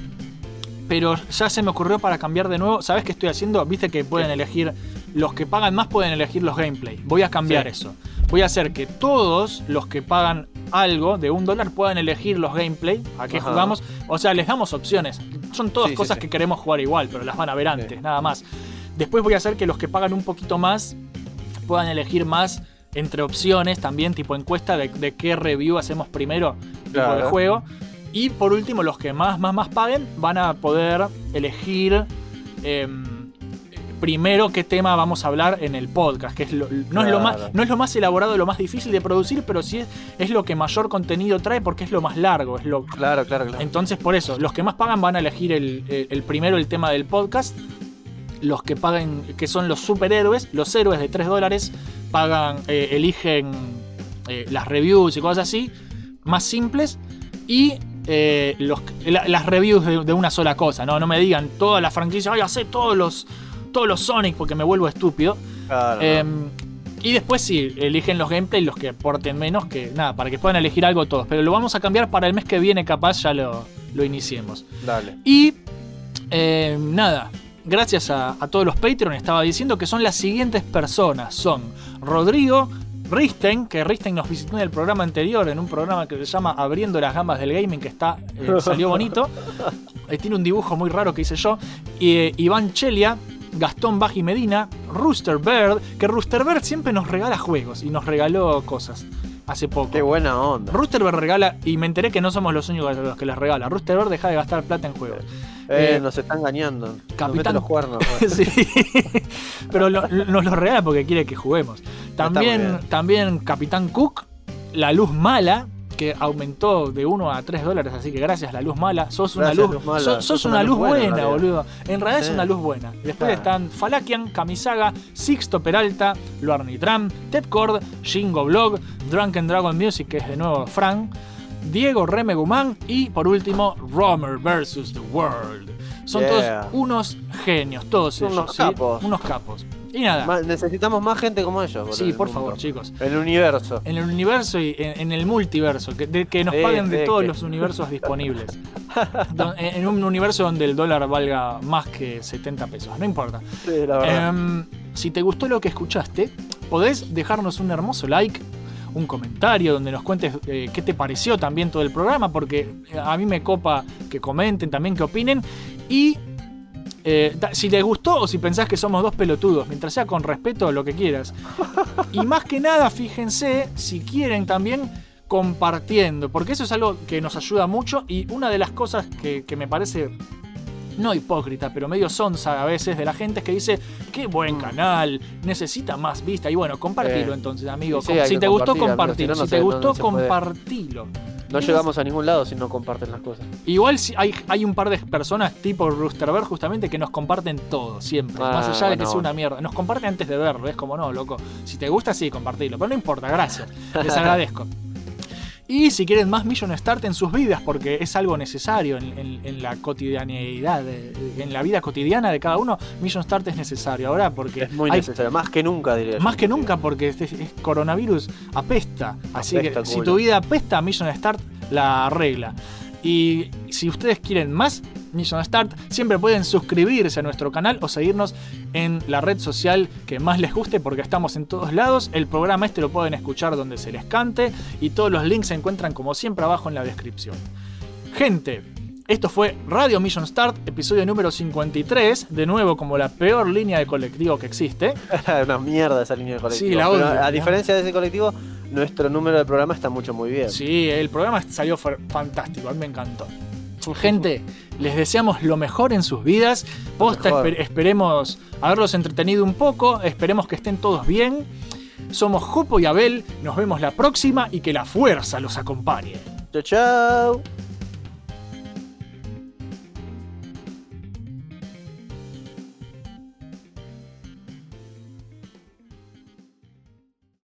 pero ya se me ocurrió para cambiar de nuevo. ¿Sabes qué estoy haciendo? Viste que pueden elegir, los que pagan más pueden elegir los gameplay. Voy a cambiar Sí. eso. Voy a hacer que todos los que pagan algo de un dólar puedan elegir los gameplay, a qué Ajá. jugamos. O sea, les damos opciones. Son todas Sí, cosas que queremos jugar igual, pero las van a ver antes, nada más. Después voy a hacer que los que pagan un poquito más puedan elegir más entre opciones también, tipo encuesta de, de qué review hacemos primero tipo de juego. Y por último, los que más, más, más paguen van a poder elegir em, primero qué tema vamos a hablar en el podcast, que es lo- no, es lo más, no es lo más elaborado, lo más difícil de producir, pero sí es, es lo que mayor contenido trae porque es lo más largo, es lo, Claro, claro, claro. entonces, por eso, los que más pagan van a elegir el, el- el primero el tema del podcast. Los que paguen, que son los superhéroes, los héroes de 3 dólares, pagan, eh, eligen eh, las reviews y cosas así, más simples. Y eh, los, la- las reviews de, de una sola cosa, ¿no? No me digan toda la franquicia, ay, hace todos los, todos los Sonic porque me vuelvo estúpido. Claro, Em, y después sí, eligen los gameplays los que aporten menos, que nada, para que puedan elegir algo todos. Pero lo vamos a cambiar para el mes que viene, capaz ya lo, lo iniciemos. Dale. Y eh, nada, gracias a, a todos los Patreon, estaba diciendo que son las siguientes personas. Son Rodrigo Risten, que Risten nos visitó en el programa anterior, en un programa que se llama Abriendo las gamas del gaming, que está eh, salió bonito. Eh, tiene un dibujo muy raro que hice yo. Y, eh, Iván Chelia, Gastón Baji Medina, Rooster Bird, que Rooster Bird siempre nos regala juegos y nos regaló cosas hace poco. Qué buena onda. Rooster Bird regala, y me enteré que no somos los únicos los que les regala. Rooster Bird deja de gastar plata en juegos. Eh, Eh, nos está engañando. Nos Capitán- mete los cuernos. sí. Pero lo- lo- nos lo regala porque quiere que juguemos. También, también Capitán Cook, La Luz Mala, que aumentó de 1 a 3 dólares, así que gracias La Luz Mala. Sos una Gracias, luz, Luz Mala. sos- sos una, luz buena, en boludo. En realidad es una luz buena. Después Claro. están Falakian, Kamisaga, Sixto Peralta, Luarni Tram, Ted Cord, Jingo Blog, Drunken Dragon Music, que es de nuevo Frank, Diego Reme Guzmán y por último Romer vs. The World. Son Yeah. todos unos genios, todos ellos. unos ¿sí? capos. Unos capos. Y nada. Necesitamos más gente como ellos. sí, en el por mundo. favor, chicos. El universo. En el universo y en, en el multiverso, que, de- que nos Sí, paguen de todos que- los universos disponibles. En en un universo donde el dólar valga más que 70 pesos, no importa. Sí, la verdad. Em, si te gustó lo que escuchaste, podés dejarnos un hermoso like, un comentario donde nos cuentes eh, qué te pareció también todo el programa, porque eh, a mí me copa que comenten también, que opinen. Y eh, da- si les gustó o si pensás que somos dos pelotudos, mientras sea con respeto, lo que quieras. Y más que nada, fíjense si quieren también compartiendo, porque eso es algo que nos ayuda mucho y una de las cosas que, que me parece no hipócrita, pero medio sonsa a veces de la gente que dice, qué buen canal, necesita más vista. Y bueno, compartilo Eh, entonces, amigo. sí, si te gustó, compartilo. si no, no si se- te gustó, no compartilo. No llegamos a ningún lado si no comparten las cosas. Igual si hay, hay un par de personas tipo Roosterberg justamente que nos comparten todo, siempre. Ah, más allá de que sea una mierda. Nos comparten antes de verlo, es como no, loco. Si te gusta, sí, compartilo. Pero no importa, gracias. Les agradezco. Y si quieren más Mission Start en sus vidas, porque es algo necesario en, en- en la cotidianeidad, de- en la vida cotidiana de cada uno, Mission Start es necesario ahora porque Es muy hay- necesario, más que nunca diría yo. más que nunca porque este, es coronavirus apesta. Así Apesta, que si tu vida apesta, Mission Start la arregla. Y si ustedes quieren más Mission Start, siempre pueden suscribirse a nuestro canal o seguirnos en la red social que más les guste porque estamos en todos lados. El programa este lo pueden escuchar donde se les cante y todos los links se encuentran como siempre abajo en la descripción. Gente, esto fue Radio Mission Start, episodio número 53, de nuevo como la peor línea de colectivo que existe. Una mierda esa línea de colectivo. Sí, la Pero odio. a diferencia de ese colectivo, nuestro número de programa está mucho muy bien. Sí, el programa salió fa- fantástico, a mí me encantó. Gente, les deseamos lo mejor en sus vidas. Posta, esper- esperemos haberlos entretenido un poco. Esperemos que estén todos bien. Somos Jopo y Abel. Nos vemos la próxima y que la fuerza los acompañe. Chao, chao.